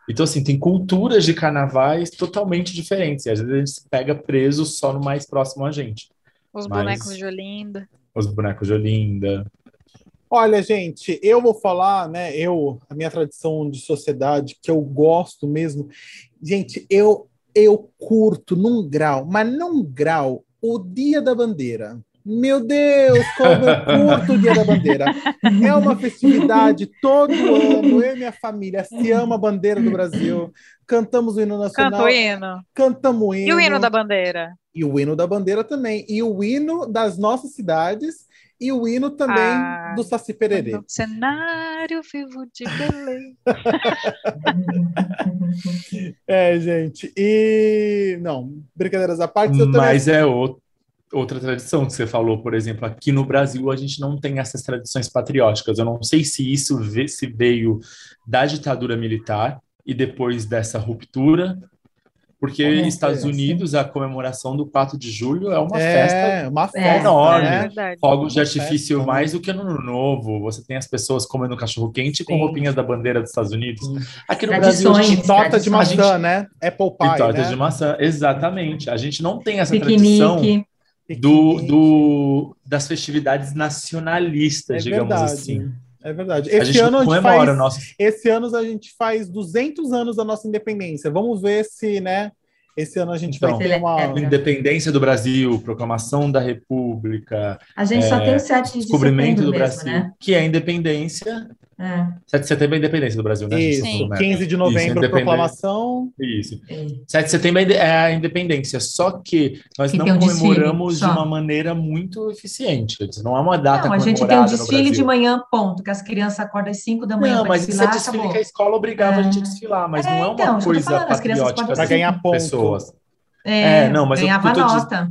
D: Então, assim, tem culturas de carnavais totalmente diferentes. E às vezes a gente se pega preso só no mais próximo a gente.
C: Os Mas... bonecos de Olinda.
D: Os bonecos de Olinda.
A: Olha, gente, eu vou falar, né? Eu, a minha tradição de sociedade, que eu gosto mesmo. Gente, eu, eu curto num grau, mas num grau, o Dia da Bandeira. Meu Deus, como eu curto o Dia da Bandeira. É uma festividade todo ano. Eu e minha família se ama a bandeira do Brasil. Cantamos o hino nacional.
C: Canta o hino.
A: Cantamos o hino.
C: E o hino da bandeira.
A: E o hino da bandeira também. E o hino das nossas cidades. E o hino também ah, do Saci Pererê.
C: Cenário vivo de Belém.
A: é, gente. E. Não, brincadeiras à parte.
D: Mas também... é outro outra tradição que você falou, por exemplo, aqui no Brasil a gente não tem essas tradições patrióticas. Eu não sei se isso se veio da ditadura militar e depois dessa ruptura, porque nos Estados Unidos a comemoração do 4 de julho é uma é, festa, uma festa enorme, é fogos de artifício festa, mais do que no Ano Novo. Você tem as pessoas comendo cachorro quente com roupinhas da bandeira dos Estados Unidos. Aqui no Brasil, a
A: gente, torta de maçã, gente, né? Apple pie, e
D: torta
A: né?
D: de maçã, exatamente. A gente não tem essa Piquenique. tradição do, do, das festividades nacionalistas, é digamos
A: verdade,
D: assim.
A: É verdade. Esse a gente ano a gente faz, nossa... esse ano a gente faz 200 anos da nossa independência. Vamos ver se, né? Esse ano a gente então, vai ter uma
D: independência do Brasil, proclamação da República.
B: A gente é, só tem o 7 de
D: descobrimento do Brasil, mesmo, né? que é a independência
B: É.
D: 7 de setembro é a independência do Brasil, né?
A: Isso,
C: Sim.
A: 15 de novembro,
D: independência.
A: proclamação.
D: Isso.
B: É.
D: 7 de setembro é a independência, só que nós
B: Que
D: não
B: um desfile,
D: comemoramos de
B: só.
D: uma maneira muito eficiente. Não é uma data
B: Não, a gente tem um desfile de manhã, ponto, que as crianças acordam às 5 da manhã
D: Não,
B: para
D: mas isso é
B: desfilar,
D: desfile
B: acabou.
D: que a escola obrigava a gente a
B: É.
D: desfilar, mas
B: É,
D: não é uma
B: então, isso eu
D: coisa
B: falando,
D: patriótica
B: podem
A: Pra ganhar
D: das
A: ponto.
D: pessoas.
B: É,
D: É, não, mas eu-
B: ganhava
D: eu diz-
B: nota.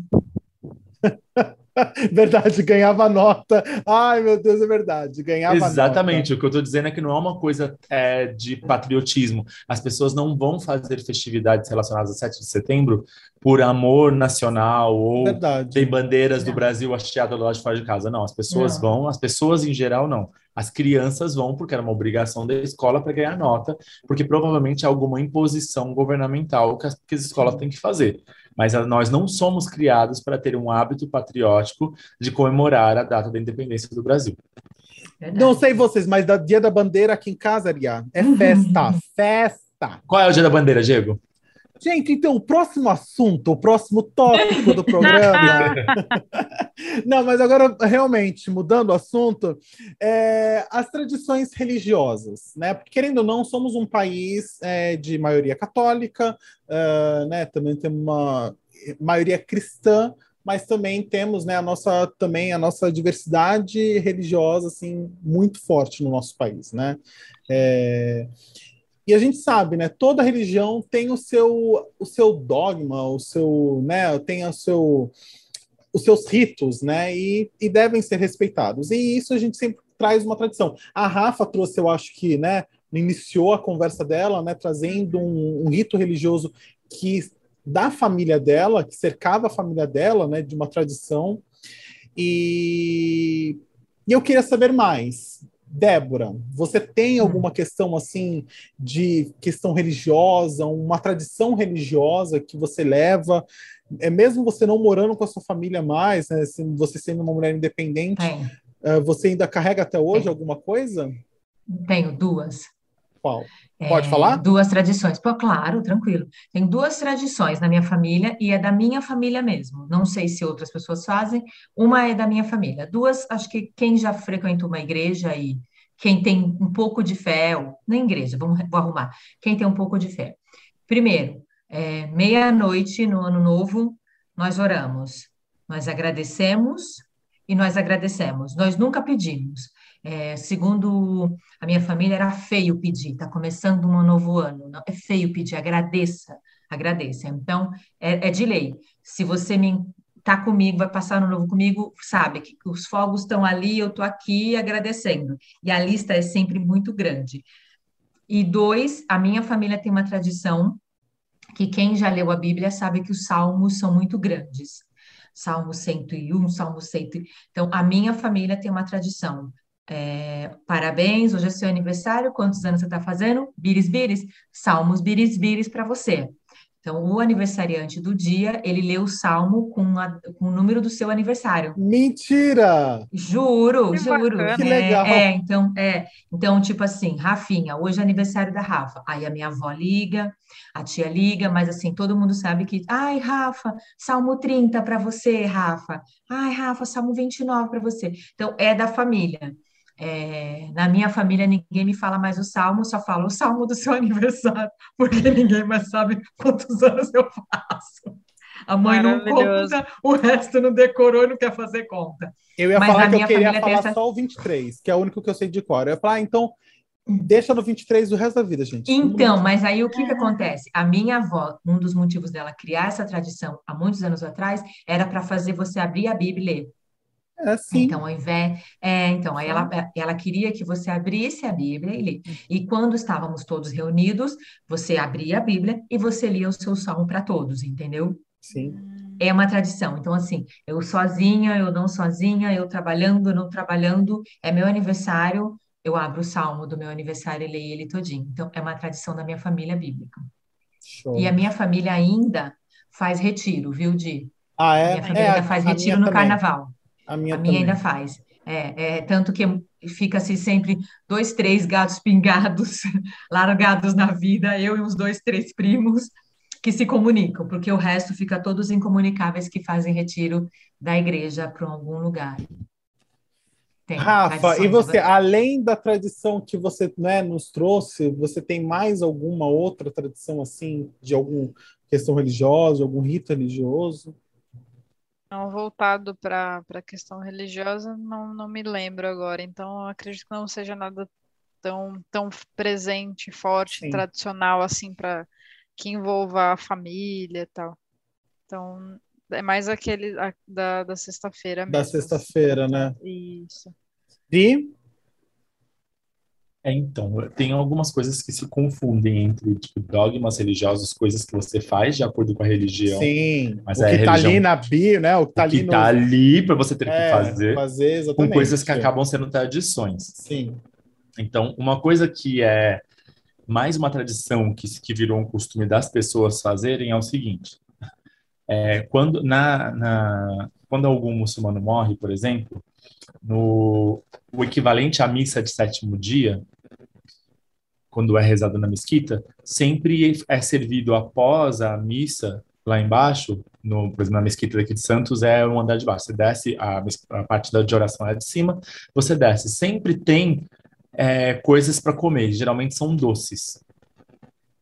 A: Verdade, ganhava nota. Ai, meu Deus, é verdade. Ganhava
D: Exatamente,
A: nota.
D: o que eu estou dizendo é que não é uma coisa é, de patriotismo. As pessoas não vão fazer festividades relacionadas a 7 de setembro por amor nacional ou
A: Verdade.
D: tem bandeiras do
B: Não.
D: Brasil hasteadas lá de fora de casa. Não, as pessoas
B: Não.
D: vão, as pessoas em geral não. As crianças vão porque era uma obrigação da escola para ganhar nota, porque provavelmente é alguma imposição governamental que as, que as escolas têm que fazer. Mas a- nós não somos criados para ter um hábito patriótico de comemorar a data da independência do Brasil.
B: Verdade.
A: Não sei vocês, mas da Dia da Bandeira aqui em casa, Ariá, é festa, festa.
D: Qual é o dia da bandeira, Diego?
A: Gente, então, o próximo assunto, o próximo tópico do programa. Não, mas agora, realmente, mudando o assunto, é, as tradições religiosas, né? Porque, querendo ou não, somos um país é, de maioria católica, ah, né? Também temos uma maioria cristã, mas também temos, né, a nossa também a nossa diversidade religiosa assim muito forte no nosso país, né? É, e a gente sabe, né? Toda religião tem o seu, o seu dogma, o seu, né? Tem o seu, os seus ritos, né? E, e devem ser respeitados. E isso a gente sempre traz uma tradição. A Rafa trouxe, eu acho que, né? Iniciou a conversa dela, né? Trazendo um, um rito religioso que da família dela, que cercava a família dela, né? De uma tradição. E, e eu queria saber mais. Débora, você tem alguma questão assim de questão religiosa, uma tradição religiosa que você leva, é mesmo você não morando com a sua família mais, né, se você sendo uma mulher independente, eh, você ainda carrega até hoje
B: Tem.
A: alguma coisa?
B: tenho duas.
A: Qual? Pode
B: É,
A: falar?
B: Duas tradições. Pô, claro, tranquilo. Tem duas tradições na minha família e é da minha família mesmo. Não sei se outras pessoas fazem. Uma é da minha família. Duas, acho que quem já frequentou uma igreja e quem tem um pouco de fé, ou, na igreja, vamos, vou arrumar. Quem tem um pouco de fé. Primeiro, é, meia-noite no ano novo, nós oramos. Nós agradecemos e nós agradecemos. Nós nunca pedimos. É, segundo a minha família, era feio pedir. Está começando um novo ano. Não, é feio pedir. Agradeça, agradeça. Então, é, é de lei. Se você me tá comigo, vai passar ano novo comigo, sabe que os fogos estão ali, eu tô aqui agradecendo. E a lista é sempre muito grande. E dois, a minha família tem uma tradição que quem já leu a Bíblia sabe que os salmos são muito grandes. Salmo 101, Salmo 100. Então, a minha família tem uma tradição. É, parabéns, hoje é seu aniversário. Quantos anos você está fazendo? Biris, biris. Salmos, biris, biris para você. Então, o aniversariante do dia, ele lê o salmo com, a- com o número do seu aniversário.
A: Mentira!
B: Juro,
C: Que
B: juro.
C: bacana.
A: Que
B: É,
A: legal.
B: É, então, é. Então, tipo assim, Rafinha, hoje é aniversário da Rafa. Aí a minha avó liga, a tia liga, mas assim, todo mundo sabe que, ai, Rafa, Salmo 30 para você, Rafa. Ai, Rafa, Salmo 29 para você. Então, é da família. É, na minha família, ninguém me fala mais o salmo, só fala o salmo do seu aniversário, porque ninguém mais sabe quantos anos eu faço. A mãe não conta, o resto não decorou e não quer fazer conta.
A: Eu ia
B: Mas
A: falar que eu queria falar
B: essa-
A: só o 23, que é o único que eu sei de cor. Eu ia falar, ah, então deixa no 23 o resto da vida, gente.
B: Então, mas aí o que que acontece? A minha avó, um dos motivos dela criar essa tradição há muitos anos atrás, era para fazer você abrir a Bíblia e ler.
A: É sim.
B: Então, ao invés, é, então, aí ela, ela queria que você abrisse a Bíblia e lia. E quando estávamos todos reunidos, você abria a Bíblia e você lia o seu salmo para todos, entendeu?
A: Sim.
B: É uma tradição. Então, assim, eu sozinha, eu não sozinha, eu trabalhando, eu não trabalhando, é meu aniversário, eu abro o salmo do meu aniversário e leio ele todinho. Então, é uma tradição da minha família bíblica.
A: Show.
B: E a minha família ainda faz retiro, viu, Di?
A: Ah,
B: A
A: é?
B: minha família
A: É,
B: ainda faz retiro no
A: também.
B: carnaval.
A: A minha
B: A minha ainda faz. É, é, tanto que fica assim sempre dois, três gatos pingados, largados na vida, eu e os dois, três primos que se comunicam, porque o resto fica todos incomunicáveis que fazem retiro da igreja para algum lugar. Tem
A: Rafa, e você,
B: verdade.
A: além da tradição que você né, nos trouxe, você tem mais alguma outra tradição assim, de alguma questão religiosa, algum rito religioso?
C: Não voltado para a questão religiosa, não, não me lembro agora. Então, acredito que não seja nada tão, tão presente, forte,
A: Sim.
C: tradicional, assim, para que envolva a família e tal. Então, é mais aquele a- da, da sexta-feira
A: Da
C: mesmo.
A: sexta-feira, né?
C: Isso.
A: E
D: É, então, tem algumas coisas que se confundem entre tipo, dogmas religiosos, coisas que você faz de acordo com a religião,
A: sim,
D: Mas
A: o
D: é
A: que tá
D: religião.
A: ali na bio, né? O que tá
D: o
A: ali
D: que
A: no
D: tá ali para você ter que
A: é,
D: fazer,
A: fazer
D: com coisas que acabam sendo tradições.
A: Sim.
D: Então, uma coisa que é mais uma tradição que, que virou um costume das pessoas fazerem é o seguinte: é, quando, na, na- quando algum muçulmano morre, por exemplo, no, o equivalente à missa de sétimo dia, quando é rezado na mesquita, sempre é servido após a missa lá embaixo, no, por exemplo, na mesquita daqui de Santos é um andar de baixo. Você desce, a, a parte da de oração é de cima, você desce. Sempre tem é, coisas para comer, geralmente são doces.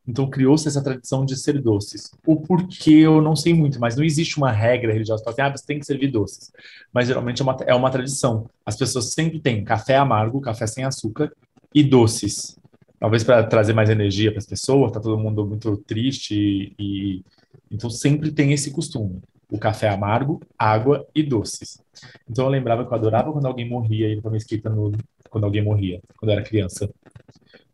D: Então criou-se essa tradição de ser doces. O porquê eu não sei muito, mas não existe uma regra religiosa para assim, ah, você tem que servir doces. Mas geralmente é uma, é uma tradição. As pessoas sempre têm café amargo, café sem açúcar e doces. Talvez para trazer mais energia para as pessoas, tá todo mundo muito triste e, e- então sempre tem esse costume. O café amargo, água e doces. Então eu lembrava que eu adorava quando alguém morria ir para mesquita no quando alguém morria, quando eu era criança.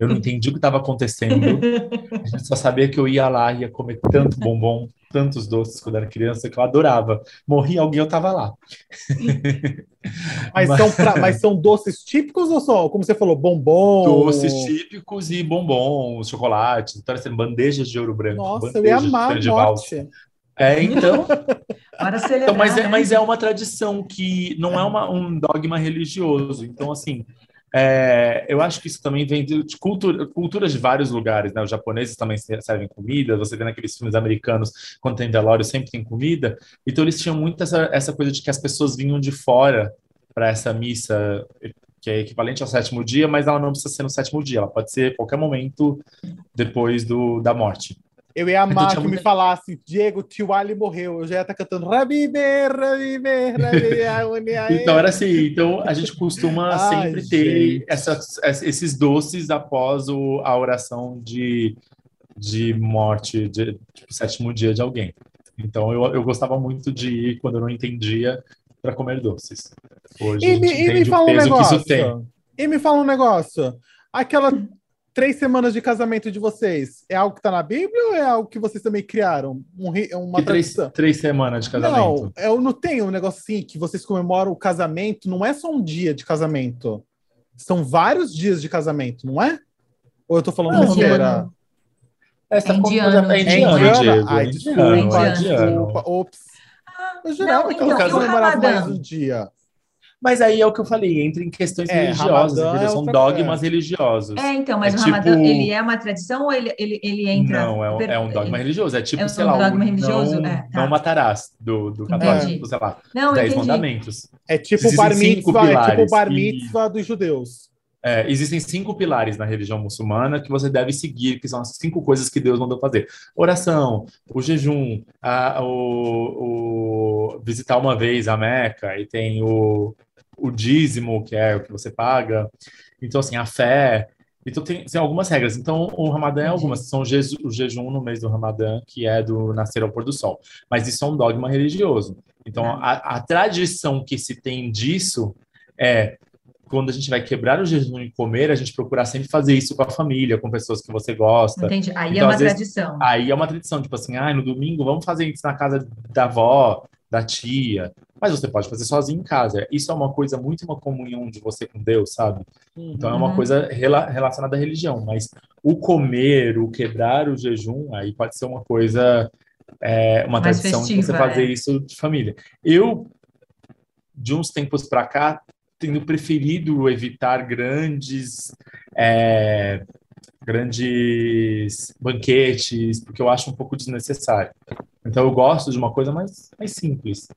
D: Eu não entendi o que estava acontecendo. A gente só sabia que eu ia lá e ia comer tanto bombom, tantos doces quando era criança, que eu adorava. Morria alguém, eu estava lá.
A: Mas,
D: Mas-
A: São pra- mas são doces típicos ou só, como você falou, bombom?
D: Doces típicos e bombons, chocolates, então, assim, bandejas de ouro branco,
A: Nossa, eu
D: bandejas
A: ia
D: de
A: amar
D: de
A: morte.
D: É, então,
B: Bora celebrar,
D: Então, mas, é,
B: né?
D: mas é uma tradição que não é uma- um dogma religioso. Então, assim, é, eu acho que isso também vem de, cultura, culturas de vários lugares, né? Os japoneses também se- servem comida, você vê naqueles filmes americanos, quando tem velório, sempre tem comida. Então, eles tinham muito essa, essa coisa de que as pessoas vinham de fora para essa missa, que é equivalente ao sétimo dia, mas ela não precisa ser no sétimo dia, ela pode ser qualquer momento depois do, da morte.
A: Eu ia amar
D: Então,
A: que
D: tinha
A: me falasse, Diego, tio Ali morreu. Eu já ia estar cantando Rabibe, Rabibe, Rabibe.
D: Então era assim, então a gente costuma
A: Ai,
D: sempre ter
A: gente.
D: essas- esses doces após o- a oração de, de morte, de tipo, sétimo dia de alguém. Então eu, eu gostava muito de ir quando eu não entendia para comer doces. Hoje
A: E me, e me fala um
D: que
A: negócio. E me fala um negócio. Aquela três semanas de casamento de vocês, é algo que está na Bíblia ou é algo que vocês também criaram? Um, uma
D: Que três, três semanas de casamento.
A: Não, eu não tenho um negócio assim que vocês comemoram o casamento, não é só um dia de casamento. São vários dias de casamento, não é? Ou eu tô falando
D: Não,
A: besteira?
D: Essa
B: É indiano,
D: coisa- é
B: gente.
A: É indiana?
D: Diego.
A: Ai,
D: é
A: desculpa,
D: é
B: indiano.
A: desculpa. Ops. Eu jurava
B: não,
A: que
B: então,
A: comemoravam mais um dia.
D: Mas aí é o que eu falei, entra em questões
A: É,
D: religiosas,
A: Ramadã é
D: são dogmas
A: coisa.
D: religiosos.
B: É, então, mas
D: É
B: o Ramadã,
D: tipo-
B: ele é uma tradição ou ele, ele, ele entra...
D: Não, é, um-
B: per-
D: é um dogma religioso. É tipo,
B: É um
D: sei lá, o
B: dogma religioso?
D: não,
B: É, tá.
D: não matarás do, do católico, sei lá,
B: Não,
D: dez
B: entendi.
D: mandamentos.
A: É tipo o
D: Existem
A: bar
D: cinco
A: mitzvah, é tipo o
D: pilares
A: bar
D: e-
A: mitzvah dos judeus.
D: É, existem cinco pilares na religião muçulmana que você deve seguir, que são as cinco coisas que Deus mandou fazer: oração, o jejum, a- o, o- visitar uma vez a Meca, e tem o, o dízimo, que é o que você paga. Então, assim, a fé. Então, tem, tem algumas regras. Então, o Ramadã é
B: Entendi.
D: algumas. São o jeju- o jejum no mês do Ramadã, que é do nascer ao pôr do sol. Mas isso é um dogma religioso. Então, a, a tradição que se tem disso é quando a gente vai quebrar o jejum e comer, a gente procurar sempre fazer isso com a família, com pessoas que você gosta.
B: Entendi. Aí é
D: Então,
B: uma
D: às vezes,
B: tradição.
D: Aí é uma tradição, tipo assim, ah, no domingo vamos fazer isso na casa da avó, da tia. Mas você pode fazer sozinho em casa. Isso é uma coisa muito uma comunhão de você com Deus, sabe? Então é uma
B: Uhum.
D: coisa rela- relacionada à religião. Mas o comer, o quebrar o jejum, aí pode ser uma coisa, é, uma
B: Mais
D: tradição de você
B: festiva,
D: fazer
B: é.
D: isso de família. Eu, de uns tempos para cá, tenho preferido evitar grandes, é, grandes banquetes, porque eu acho um pouco desnecessário. Então eu gosto de uma coisa mais, mais simples.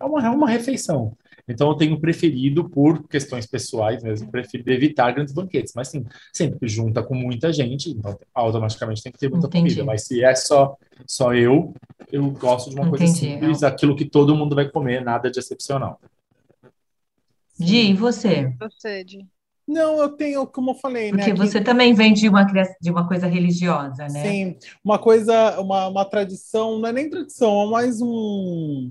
D: É uma, é uma refeição. Então eu tenho preferido, por questões pessoais mesmo, preferido evitar grandes banquetes. Mas sim, sempre junta com muita gente, então automaticamente tem que ter muita
B: Entendi.
D: comida. Mas se é só, só eu, eu gosto de uma coisa
B: Entendi.
D: simples, aquilo que todo mundo vai comer, nada de excepcional.
B: Di, e você?
C: Você, Di?
A: Não, eu tenho, como eu falei, né?
B: Porque você também vem de uma, de uma coisa religiosa, né?
A: Sim, uma coisa, uma, uma tradição, não é nem tradição, é mais um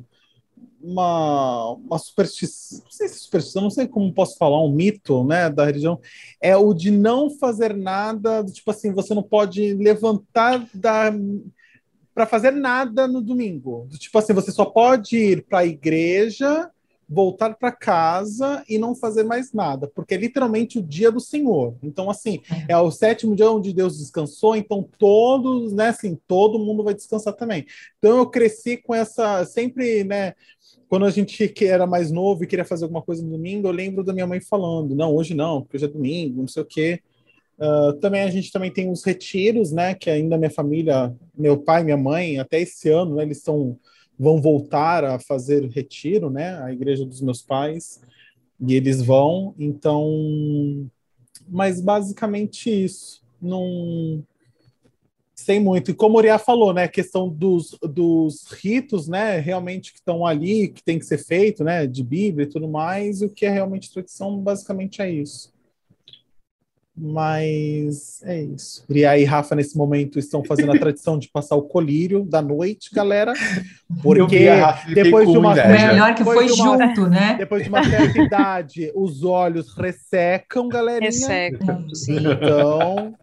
A: uma, uma superstição, não sei se é superstição, não sei como posso falar, um mito, né, da religião, é o de não fazer nada, tipo assim, você não pode levantar da para fazer nada no domingo. Do Tipo assim, você só pode ir para a igreja, voltar para casa e não fazer mais nada, porque é literalmente o dia do Senhor. Então, assim, é o sétimo dia onde Deus descansou, então todos, né, assim, todo mundo vai descansar também. Então eu cresci com essa, sempre, né, quando a gente que era mais novo e queria fazer alguma coisa no domingo, eu lembro da minha mãe falando, não, hoje não, porque hoje é domingo, não sei o quê. Uh, também a gente também tem os retiros, né, que ainda minha família, meu pai, minha mãe, até esse ano, né, eles estão vão voltar a fazer retiro, né, a igreja dos meus pais, e eles vão, então, mas basicamente isso, não sei muito. E como o Uriah falou, né, a questão dos, dos ritos, né, realmente que estão ali, que tem que ser feito, né, de Bíblia e tudo mais, e o que é realmente tradição, basicamente é isso. Mas é isso. Uriah e Rafa, nesse momento, estão fazendo a tradição de passar o colírio da noite, galera. Porque depois de uma.
B: Melhor que foi
A: de uma-
B: junto, né?
A: depois de uma certa idade, os olhos ressecam, galerinha.
C: Resseca, sim.
A: Então.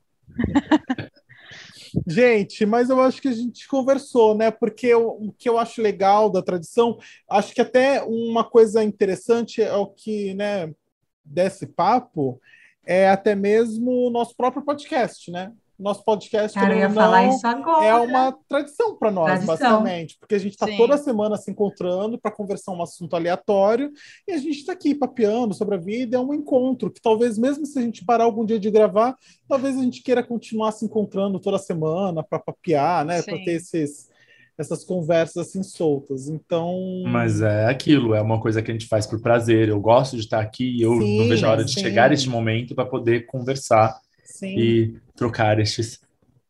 A: Gente, mas eu acho que a gente conversou, né? Porque eu- o que eu acho legal da tradição, acho que até uma coisa interessante é o que, né, desse papo, é até mesmo o nosso próprio podcast, né? Nosso podcast,
B: Cara, eu
A: não,
B: isso agora.
A: é uma tradição para nós,
B: Tradição.
A: basicamente, porque a gente está toda semana se encontrando para conversar um assunto aleatório e a gente está aqui papeando sobre a vida. É um encontro que talvez, mesmo se a gente parar algum dia de gravar, talvez a gente queira continuar se encontrando toda semana para papear, né? Para ter esses, essas conversas assim soltas. Então.
D: Mas é aquilo, é uma coisa que a gente faz por prazer. Eu gosto de estar aqui, eu
A: Sim,
D: não vejo a hora de
A: sim.
D: chegar este momento para poder conversar
A: sim,
D: e trocar estes,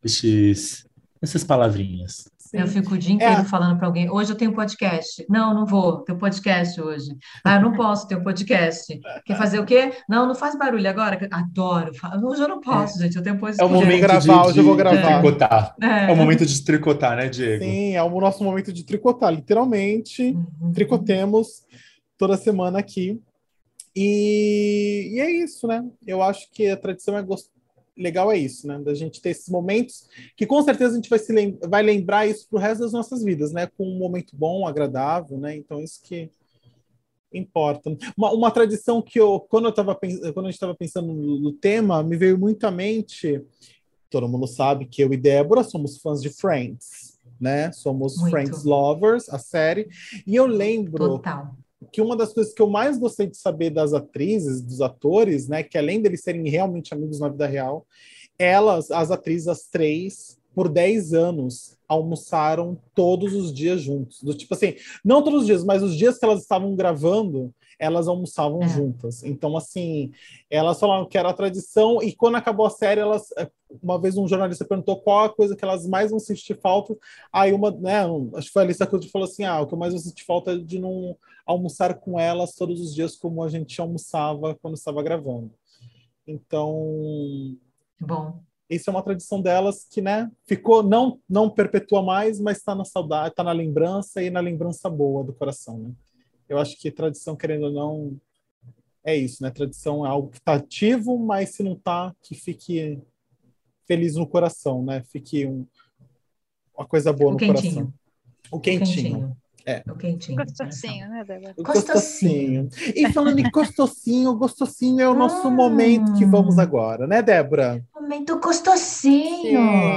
D: estes, essas palavrinhas.
A: sim.
B: Eu fico o dia inteiro
A: É.
B: falando para alguém, hoje eu tenho podcast. Não, não vou, tenho podcast hoje. Ah, eu não posso ter um podcast. Quer fazer o quê? Não, não faz barulho agora. que- Adoro. Hoje eu não posso, gente, eu tenho
D: É o
B: podcast.
D: momento
A: gravar,
D: de,
A: hoje eu vou
D: de
A: gravar.
D: tricotar.
B: É.
D: É o momento de tricotar, né, Diego?
A: Sim, é o nosso momento de tricotar, literalmente.
B: Uhum.
A: tricotemos toda semana aqui. E, e é isso, né? Eu acho que a tradição é gos- legal, é isso, né? Da gente ter esses momentos que com certeza a gente vai, se lem- vai lembrar isso pro resto das nossas vidas, né? Com um momento bom, agradável, né? Então, isso que importa. Uma, uma tradição que eu, quando eu tava quando a gente estava pensando no, no tema, me veio muito à mente. Todo mundo sabe que eu e Débora somos fãs de Friends, né? Somos
B: Muito.
A: Friends lovers, a série. E eu lembro
B: Total.
A: Que uma das coisas que eu mais gostei de saber das atrizes, dos atores, né, que além deles serem realmente amigos na vida real, elas, as atrizes, as três, por 10 anos, almoçaram todos os dias juntos. Do tipo assim, não todos os dias, mas os dias que elas estavam gravando, elas almoçavam
B: É.
A: juntas. Então, assim, elas falaram que era a tradição, e quando acabou a série, elas. Uma vez um jornalista perguntou qual a coisa que elas mais vão sentir falta. Aí uma, né, acho que foi a Alissa que falou assim: ah, o que eu mais vou sentir falta é de não almoçar com elas todos os dias como a gente almoçava quando estava gravando. Então,
B: Bom.
A: isso é uma tradição delas que, né, ficou, não, não perpetua mais, mas está na saudade, está na lembrança e na lembrança boa do coração, né? Eu acho que tradição, querendo ou não, é isso, né? Tradição é algo que está ativo, mas se não está, que fique feliz no coração, né? Fique um, uma coisa boa
B: O
A: no
B: quentinho.
A: coração. O quentinho. É.
B: O quentinho.
C: Gostosinho, né, Débora?
A: O
B: Gostosinho.
A: gostosinho. E falando em gostosinho, gostosinho é o nosso
B: Hum.
A: momento que vamos agora, né, Débora?
B: Momento gostosinho.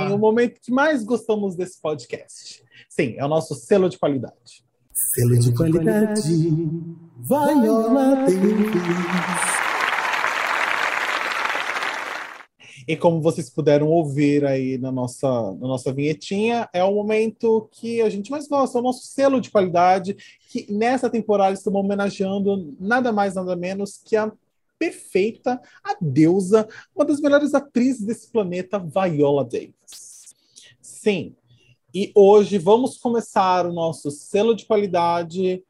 A: Sim, o momento que mais gostamos desse podcast. Sim, é o nosso selo de qualidade.
E: Selo de qualidade, Viola Davis.
A: E como vocês puderam ouvir aí na nossa, na nossa vinhetinha, é o momento que a gente mais gosta, é o nosso selo de qualidade, que nessa temporada estamos homenageando nada mais, nada menos que a perfeita, a deusa, uma das melhores atrizes desse planeta, Viola Davis. Sim, e hoje vamos começar o nosso selo de qualidade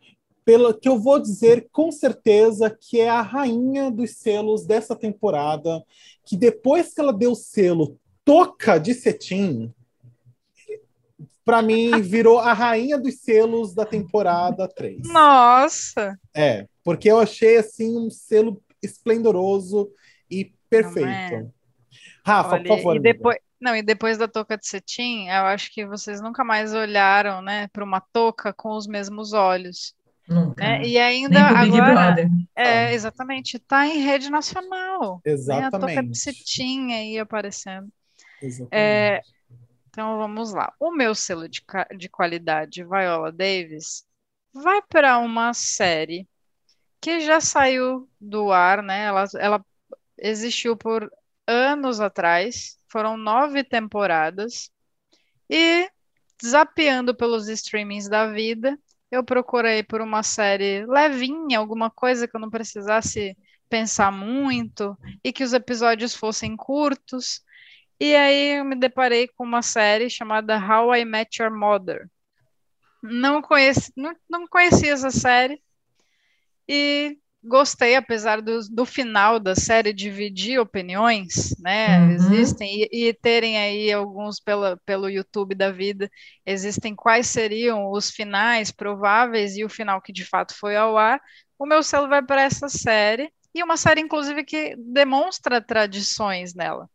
A: pela que eu vou dizer com certeza que é a rainha dos selos dessa temporada, que depois que ela deu o selo Toca de Cetim, para mim virou a rainha dos selos da temporada 3.
C: Nossa!
A: É, porque eu achei assim um selo esplendoroso e perfeito. É. Rafa, Olha, por favor.
C: E depois, não, e depois da touca de cetim, eu acho que vocês nunca mais olharam, né, para uma touca com os mesmos olhos.
B: Nunca.
C: Né? E ainda agora, é, exatamente, está em rede nacional.
A: Exatamente. Né?
C: A touca de cetim aí aparecendo. Exatamente. É, então vamos lá. O meu selo de, de qualidade, Viola Davis, vai para uma série que já saiu do ar, né? Ela, ela existiu por anos atrás, foram nove temporadas, e zapeando pelos streamings da vida, eu procurei por uma série levinha, alguma coisa que eu não precisasse pensar muito e que os episódios fossem curtos. E aí eu me deparei com uma série chamada How I Met Your Mother. Não conheci, não, não conhecia essa série, e gostei, apesar do, do final da série dividir opiniões, né? Uhum. Existem, e, e, terem aí alguns pela, pelo YouTube da vida, existem quais seriam os finais prováveis e o final que de fato foi ao ar. O meu selo vai para essa série, e uma série, inclusive, que demonstra tradições nela.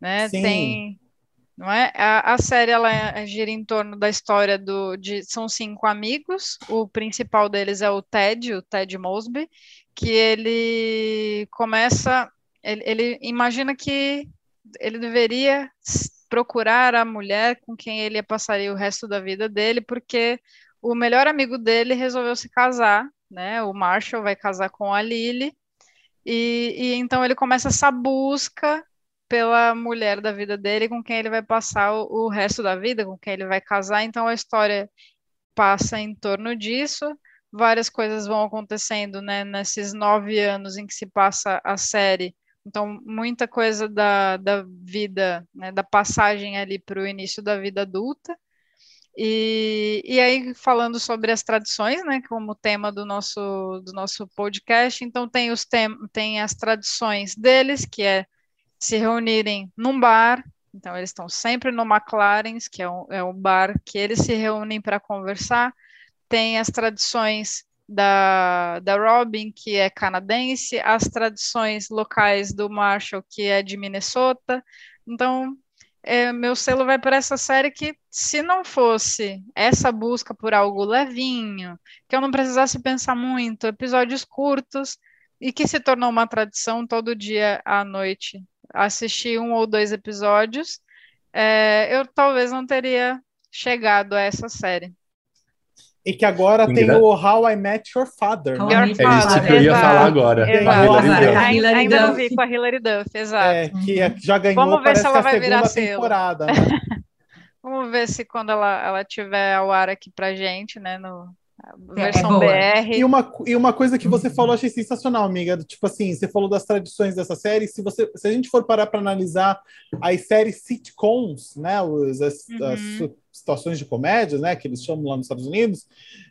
C: Né? Sim. Tem não é? A, a, série ela gira em torno da história do de são cinco amigos. O principal deles é o Ted, o Ted Mosby, que ele começa, ele, ele imagina que ele deveria procurar a mulher com quem ele passaria o resto da vida dele, porque o melhor amigo dele resolveu se casar, né? O Marshall vai casar com a Lily. E, e então ele começa essa busca pela mulher da vida dele, com quem ele vai passar o, o resto da vida, com quem ele vai casar. Então a história passa em torno disso. Várias coisas vão acontecendo, né, nesses nove anos em que se passa a série. Então, muita coisa da, da vida, né, da passagem ali para o início da vida adulta. E, e aí, falando sobre as tradições, né, como tema do nosso, do nosso podcast, então tem, os tem, tem as tradições deles, que é se reunirem num bar. Então, eles estão sempre no McLaren's, que é um, é um bar que eles se reúnem para conversar. Tem as tradições da, da Robin, que é canadense, as tradições locais do Marshall, que é de Minnesota. Então, é, meu selo vai para essa série que, se não fosse essa busca por algo levinho, que eu não precisasse pensar muito, episódios curtos, e que se tornou uma tradição todo dia à noite assisti um ou dois episódios, é, eu talvez não teria chegado a essa série.
A: E que agora tem o How I Met Your Father.
D: Né? é isso que eu ia falar agora.
C: Ainda, ainda não vi com a Hilary Duff, exato.
A: É, que é, já ganhou Vamos ver se ela vai virar temporada. Né?
C: Vamos ver se quando ela, ela tiver ao ar aqui pra gente, né, no, é, versão é BR.
A: E uma, e uma coisa que você falou, achei sensacional, amiga. Tipo assim, você falou das tradições dessa série. Se, você, se a gente for parar para analisar as séries sitcoms, né? Os, as, uhum. as situações de comédia, né, que eles chamam lá nos Estados Unidos,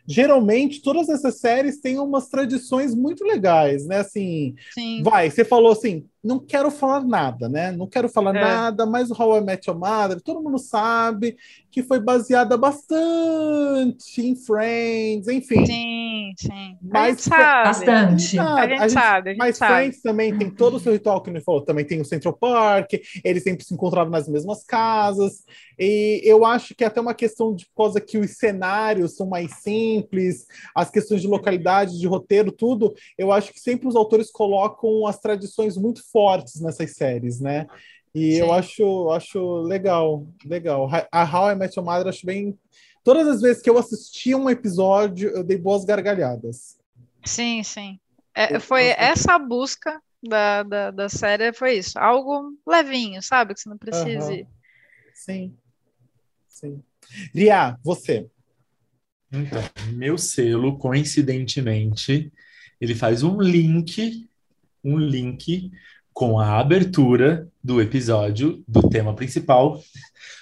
A: geralmente todas essas séries têm umas tradições muito legais, né? Assim, Sim. vai, você falou assim, não quero falar nada, né? Não quero falar é. nada, mas o How I Met Your Mother, todo mundo sabe que foi baseada bastante em Friends, enfim.
C: Sim, sim.
B: Mas sabe. bastante.
C: A gente, sabe, a gente
A: mas
C: sabe.
A: Friends também tem todo o seu ritual que ele falou, também tem o Central Park, eles sempre se encontravam nas mesmas casas. E eu acho que é até uma questão de por causa que os cenários são mais simples, as questões de localidade, de roteiro, tudo, eu acho que sempre os autores colocam as tradições muito fortes nessas séries, né? E Sim. eu acho, acho legal, legal. A How I Met Your Mother, acho bem. Todas as vezes que eu assisti um episódio, eu dei boas gargalhadas.
C: Sim, sim. É, foi essa busca da, da, da série foi isso. Algo levinho, sabe? Que você não precise.
A: Uhum. Sim. Sim. Ria, você.
D: Então, meu selo, coincidentemente, ele faz um link, um link com a abertura do episódio do tema principal,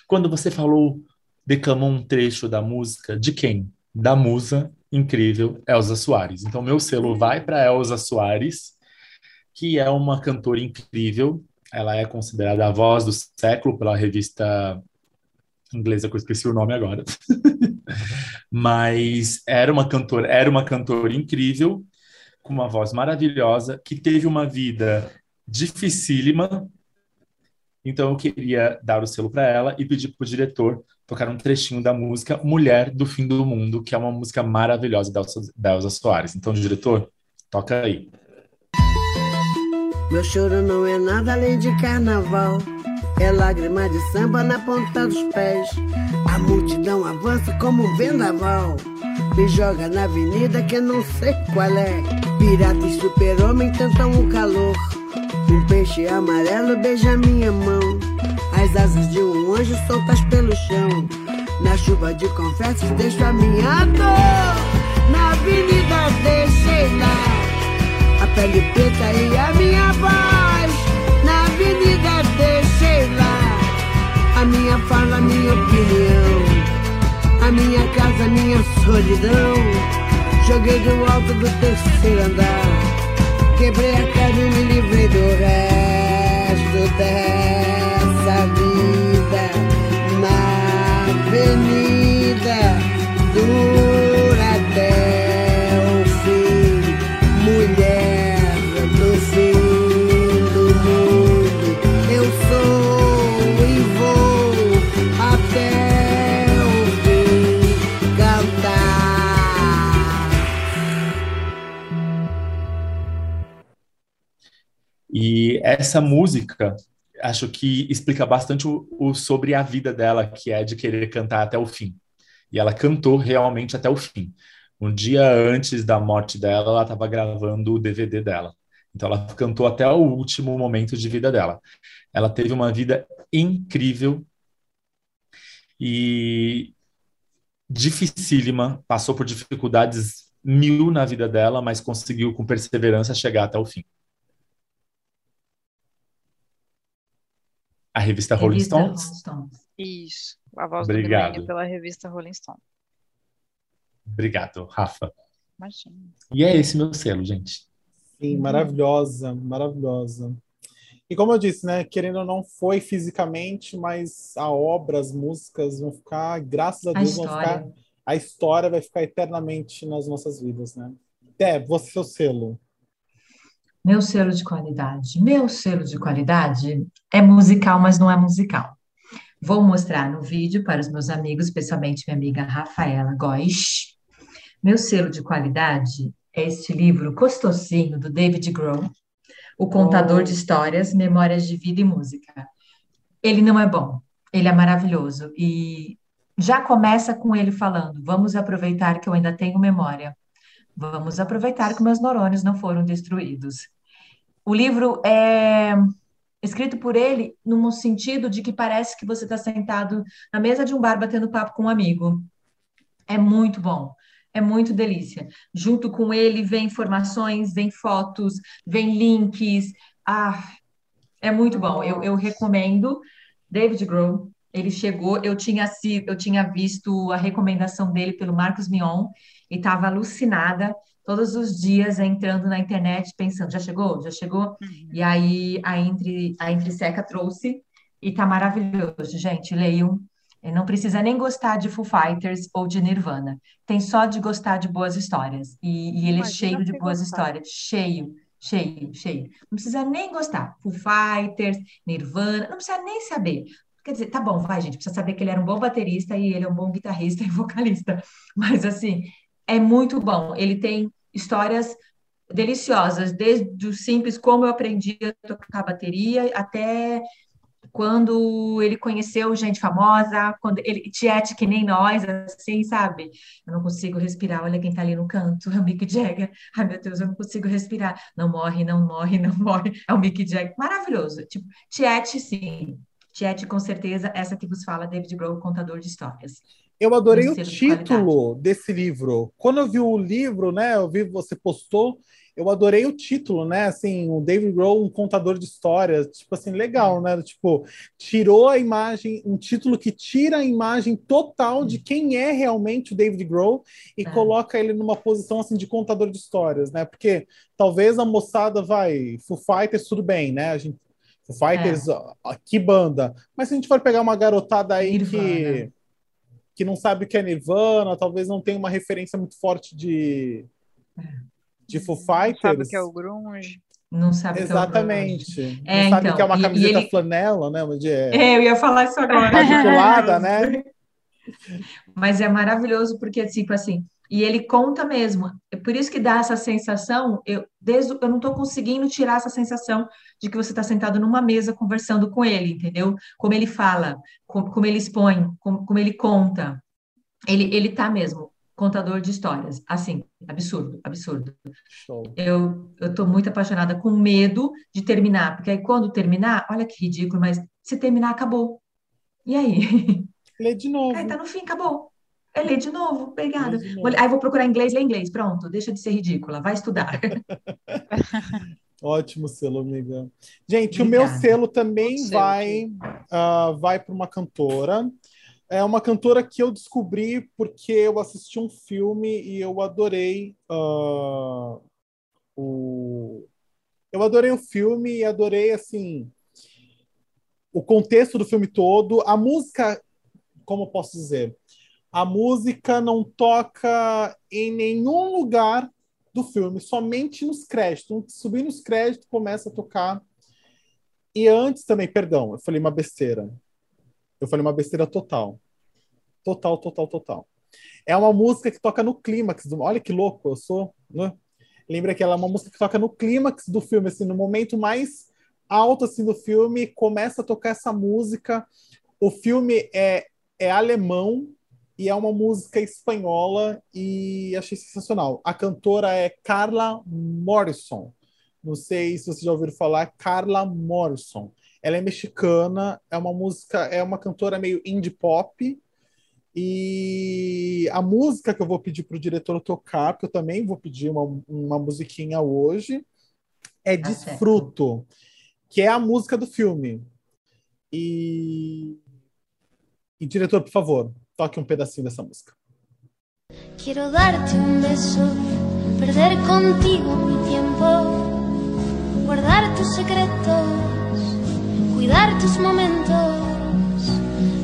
D: quando você falou, declamou um trecho da música de quem? Da musa incrível Elza Soares. Então, meu selo vai para Elza Soares, que é uma cantora incrível. Ela é considerada a voz do século pela revista inglesa que eu esqueci o nome agora. Mas era uma cantora, era uma cantora incrível, com uma voz maravilhosa, que teve uma vida dificílima. Então eu queria dar o selo para ela e pedir para o diretor tocar um trechinho da música Mulher do Fim do Mundo, que é uma música maravilhosa da Elsa, da Soares. Então, diretor, toca aí.
F: Meu choro não é nada além de carnaval. É lágrima de samba na ponta dos pés. A multidão avança como um vendaval. Me joga na avenida que eu não sei qual é. Pirata e super-homem tentam o calor. Um peixe amarelo beija minha mão. As asas de um anjo soltas pelo chão. Na chuva de confetes deixo a minha dor. Na avenida deixei lá. A pele preta e a minha voz. Na avenida deixei lá. A minha fala, a minha opinião. A minha casa, a minha solidão. Joguei do alto do terceiro andar. Quebrei a cara e me livrei do resto dessa vida. Na avenida
D: essa música, acho que explica bastante o, o, sobre a vida dela, que é de querer cantar até o fim. E ela cantou realmente até o fim. Um dia antes da morte dela, ela estava gravando o DVD dela. Então ela cantou até o último momento de vida dela. Ela teve uma vida incrível e dificílima, passou por dificuldades mil na vida dela, mas conseguiu com perseverança chegar até o fim. A revista Rolling
B: Revista
D: Stones?
B: Rolling Stones.
C: Isso. A voz
D: Obrigado.
C: do milênio pela revista Rolling Stone.
D: Obrigado, Rafa.
C: Imagina.
D: E é esse meu selo, gente.
A: Sim, maravilhosa, maravilhosa. E como eu disse, né, querendo ou não, foi fisicamente, mas a obra, as músicas vão ficar, graças a
B: A
A: Deus, vão ficar, a história vai ficar eternamente nas nossas vidas, né? Deb, você seu selo.
B: Meu selo de qualidade. Meu selo de qualidade é musical, mas não é musical. Vou mostrar no vídeo para os meus amigos, especialmente minha amiga Rafaela Góes. Meu selo de qualidade é este livro gostosinho do David Grohl, O Contador de Histórias, Memórias de Vida e Música. Ele não é bom, ele é maravilhoso. E já começa com ele falando: vamos aproveitar que eu ainda tenho memória. Vamos aproveitar que meus neurônios não foram destruídos. O livro é escrito por ele num sentido de que parece que você está sentado na mesa de um bar batendo papo com um amigo. É muito bom, é muito delícia. Junto com ele vem informações, vem fotos, vem links. Ah, é muito bom. Eu, eu recomendo. David Grohl, ele chegou, eu tinha, eu tinha visto a recomendação dele pelo Marcos Mion e estava alucinada todos os dias entrando na internet pensando, já chegou? Já chegou? E aí a Entre, a Entre Seca trouxe e tá maravilhoso, gente, leiam. E Não precisa nem gostar de Foo Fighters ou de Nirvana. Tem só de gostar de boas histórias. E, e ele é
C: Imagina
B: cheio de boas
C: gostar.
B: histórias. Cheio, cheio, cheio. Não precisa nem gostar. Foo Fighters, Nirvana, não precisa nem saber. Quer dizer, tá bom, vai, gente, precisa saber que ele era um bom baterista e ele é um bom guitarrista e vocalista. Mas, assim, é muito bom. Ele tem histórias deliciosas, desde o simples como eu aprendi a tocar bateria até quando ele conheceu gente famosa, quando ele tiete que nem nós, assim, sabe? Eu não consigo respirar, olha quem tá ali no canto, é o Mick Jagger. Ai, meu Deus, eu não consigo respirar. Não morre, não morre, não morre. É o Mick Jagger. Maravilhoso. Tipo, tiete, sim. Tiete, com certeza, essa que vos fala, David Grohl, contador de histórias.
A: Eu adorei o
B: selo de
A: título desse livro. Quando eu vi o livro, né, eu vi você postou, eu adorei o título, né? Assim, o David Grohl, um contador de histórias, tipo assim, legal, né? Tipo, tirou a imagem, um título que tira a imagem total de quem é realmente o David Grohl e
B: É.
A: coloca ele numa posição assim de contador de histórias, né? Porque talvez a moçada vai, Foo Fighters tudo bem, né? A gente Foo Fighters, ó, que banda. Mas se a gente for pegar uma garotada aí
B: Nirvana.
A: que não sabe o que é Nirvana, talvez não tenha uma referência muito forte de, de Foo Fighters.
C: Sabe o que é o grunge?
B: Não sabe o que é o grunge.
A: Exatamente.
B: É,
A: não sabe
B: então,
A: que é uma camiseta
B: ele-
A: flanela, né? Onde é
B: É, eu ia falar isso agora.
A: quadriculada, né?
B: Mas é maravilhoso porque, tipo assim, e ele conta mesmo. É por isso que dá essa sensação, eu, desde, eu não estou conseguindo tirar essa sensação de que você está sentado numa mesa conversando com ele, entendeu? Como ele fala, como, como ele expõe, como, como ele conta. Ele, ele tá mesmo, contador de histórias. Assim, absurdo, absurdo.
A: Show.
B: Eu, eu tô muito apaixonada, com medo de terminar, porque aí quando terminar, olha que ridículo, mas se terminar, acabou. E aí?
A: Lê de novo.
B: Aí tá no fim, acabou. É ler de novo, obrigada.
A: De novo.
B: Vou- Aí vou procurar inglês, lê inglês. Pronto, deixa de ser ridícula, vai estudar.
A: Ótimo selo, amiga. Gente, o meu
B: Obrigada.
A: selo também
C: selo
A: vai, ah, vai para uma cantora. É uma cantora que eu descobri porque eu assisti um filme e eu adorei ah, o. Eu adorei o filme e adorei assim o contexto do filme todo. A música, como eu posso dizer? A música não toca em nenhum lugar do filme, somente nos créditos. Subir nos créditos começa a tocar. E antes também, perdão, eu falei uma besteira. Eu falei uma besteira total. Total, total, total. É uma música que toca no clímax. do- Olha que louco eu sou, né? Lembra que ela é uma música que toca no clímax do filme, assim, no momento mais alto assim do filme, começa a tocar essa música. O filme é, é alemão e é uma música espanhola e achei sensacional. A cantora é Carla Morrison. Não sei se vocês já ouviram falar, Carla Morrison. Ela é mexicana, é uma música, é uma cantora meio indie pop. E a música que eu vou pedir para o diretor tocar, porque eu também vou pedir uma, uma musiquinha hoje, é
B: Tá.
A: Desfruto, que é a música do filme. E, e diretor, por favor, toque um pedacinho dessa música.
G: Quiero darte un beso, perder contigo mi tiempo, guardar tus secretos, cuidar tus momentos,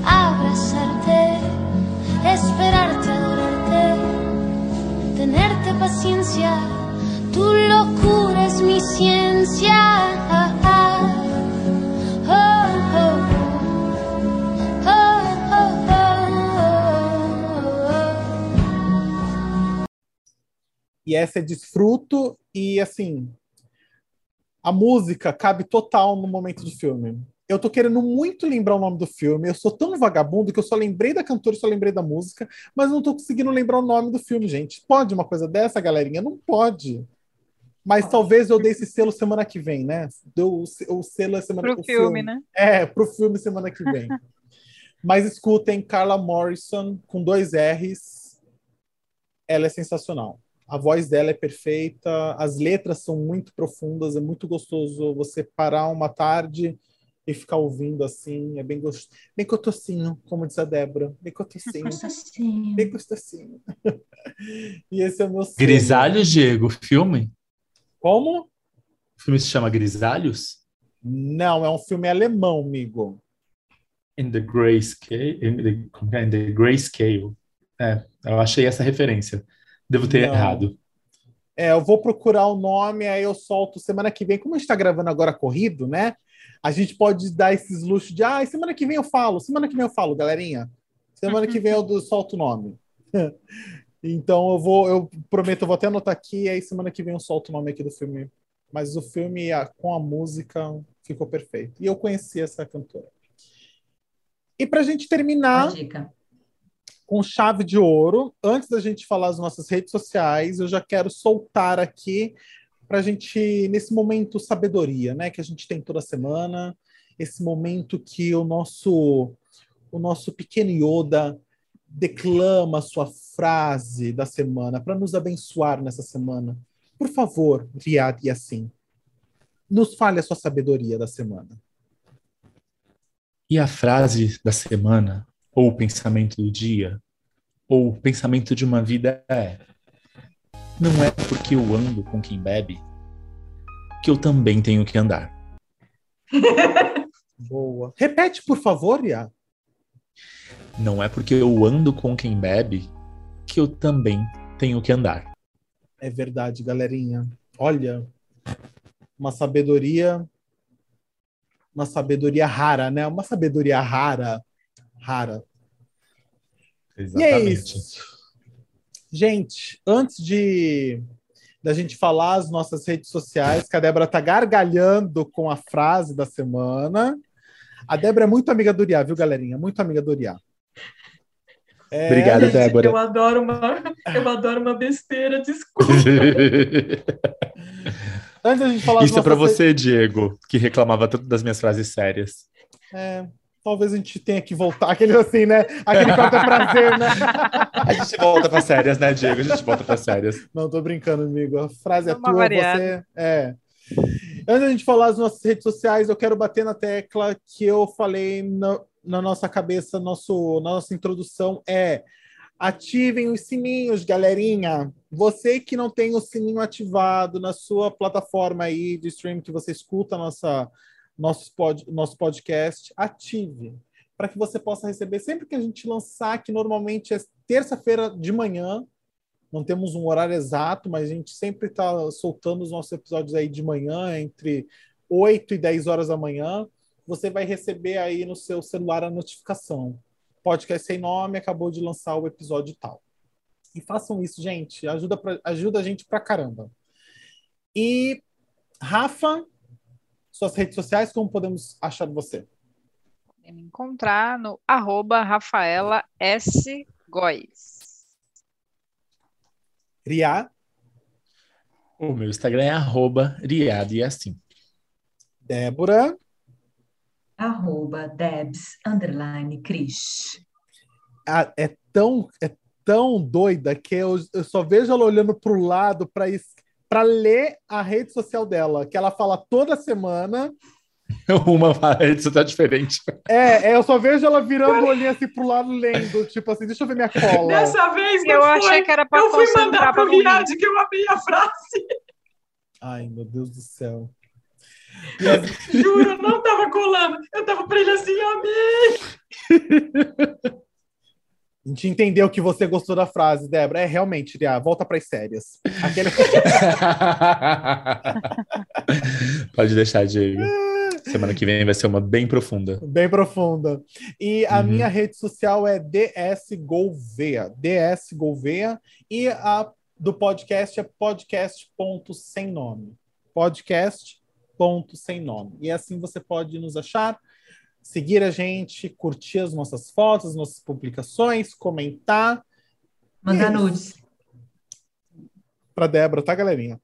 G: abrazarte, esperarte, adorarte, tenerte paciencia, tu locura es mi ciencia.
A: E essa é Desfruto, e assim, a música cabe total no momento do filme. Eu tô querendo muito lembrar o nome do filme. Eu sou tão vagabundo que eu só lembrei da cantora, só lembrei da música, mas não tô conseguindo lembrar o nome do filme, gente. Pode uma coisa dessa, galerinha? Não pode. Mas talvez eu dê esse selo semana que vem, né? Deu o se- o selo é semana
C: Pro
A: o
C: filme, né?
A: É, pro filme semana que vem. Mas escutem Carla Morrison com dois R's. Ela é sensacional. A voz dela é perfeita, as letras são muito profundas, é muito gostoso você parar uma tarde e ficar ouvindo assim, é bem gostoso. Bem cotocinho, como diz a Débora. Bem cotocinho,
B: sim.
A: bem gostosinho. e esse é o meu selo.
D: Grisalhos, Diego, filme?
A: Como?
D: O filme se chama Grisalhos?
A: Não, é um filme alemão, amigo.
D: In the Grayscale. In the, é? In the Grayscale. É, eu achei essa referência. Devo ter
A: Não.
D: errado.
A: É, eu vou procurar o nome, aí eu solto semana que vem. Como a gente está gravando agora corrido, né? A gente pode dar esses luxos de, ah, semana que vem eu falo, semana que vem eu falo, galerinha. Semana que vem eu do- solto o nome. então eu vou, eu prometo, eu vou até anotar aqui, aí semana que vem eu solto o nome aqui do filme. Mas o filme a- com a música ficou perfeito. E eu conheci essa cantora. E para a gente terminar com chave de ouro, antes da gente falar as nossas redes sociais, eu já quero soltar aqui para a gente, nesse momento sabedoria, né, que a gente tem toda semana, esse momento que o nosso, o nosso pequeno Yoda declama sua frase da semana para nos abençoar nessa semana. Por favor, Riad e assim, nos fale a sua sabedoria da semana.
D: E a frase da semana, ou o pensamento do dia, ou o pensamento de uma vida é: Não é porque eu ando com quem bebe que eu também tenho que andar.
A: Boa. Repete, por favor, Iá.
D: Não é porque eu ando com quem bebe que eu também tenho que andar.
A: É verdade, galerinha. Olha, uma sabedoria, uma sabedoria rara, né? Uma sabedoria rara, rara.
D: Exatamente.
A: E é isso. Gente, antes de da gente falar as nossas redes sociais, que a Débora tá gargalhando com a frase da semana. A Débora é muito amiga do Uriá, viu, galerinha? Muito amiga do Uriá.
D: É... Obrigada, Gente, Débora.
B: Eu adoro uma, eu adoro uma besteira, desculpa.
A: Antes da gente falar
D: Isso é para você, Diego, que reclamava tanto das minhas frases sérias.
A: É, talvez a gente tenha que voltar, aquele assim, né? Aquele quanto é prazer, né?
D: A gente volta para sérias, né, Diego? A gente volta para sérias.
A: Não, tô brincando, amigo. A frase é, é tua, variada. você. É. Antes da gente falar as nossas redes sociais, eu quero bater na tecla que eu falei no, na nossa cabeça, nosso, na nossa introdução, é ativem os sininhos, galerinha. Você que não tem o sininho ativado na sua plataforma aí de streaming que você escuta nossa, nosso, pod, nosso podcast, ative para que você possa receber sempre que a gente lançar, que normalmente é terça-feira de manhã. Não temos um horário exato, mas a gente sempre está soltando os nossos episódios aí de manhã, entre 8 e 10 horas da manhã você vai receber aí no seu celular a notificação. Podcast sem nome acabou de lançar o episódio tal. E façam isso, gente. Ajuda, pra, ajuda a gente pra caramba. E, Rafa, suas redes sociais, como podemos achar você?
C: Me encontrar no arroba Rafaela S. Góes.
A: Ria?
D: O meu Instagram é arroba Riad e assim.
A: Débora?
B: arroba Debs, underline, Cris.
A: Ah, é tão, é tão doida que eu, eu só vejo ela olhando para o lado para ler a rede social dela, que ela fala toda semana.
D: Uma rede social diferente.
A: É, é, eu só vejo ela virando o olhinho assim pro lado, lendo, tipo assim, deixa eu ver minha cola.
B: Dessa vez
C: eu foi. achei que era pra
B: Eu fui mandar pro Riad que eu amei a frase.
A: Ai, meu Deus do céu.
B: Juro, não tava colando. Eu tava pra ele assim, amei.
A: A gente entendeu que você gostou da frase, Débora. É realmente, Ria, volta para as sérias. Aquele...
D: Pode deixar, Diego. Semana que vem vai ser uma bem profunda.
A: Bem profunda. E a uhum. minha rede social é DS Gouveia. DS Gouveia. E a do podcast é podcast.sem nome. Podcast ponto sem nome. E assim você pode nos achar, seguir a gente, curtir as nossas fotos, nossas publicações, comentar.
B: Mandar nudes.
A: Para Débora, tá, galerinha?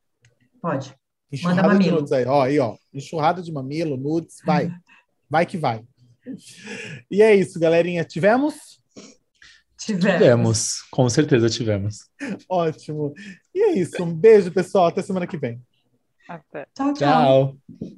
B: Pode.
A: Enxurrada Manda mamilo. de nudes aí, ó, aí, ó. Enxurrada de mamilo, nudes, vai. vai que vai. E é isso, galerinha. Tivemos?
B: Tivemos.
D: Tivemos, com certeza tivemos.
A: Ótimo. E é isso. Um beijo, pessoal. Até semana que vem.
C: Até.
B: Tchau, tchau.
D: tchau.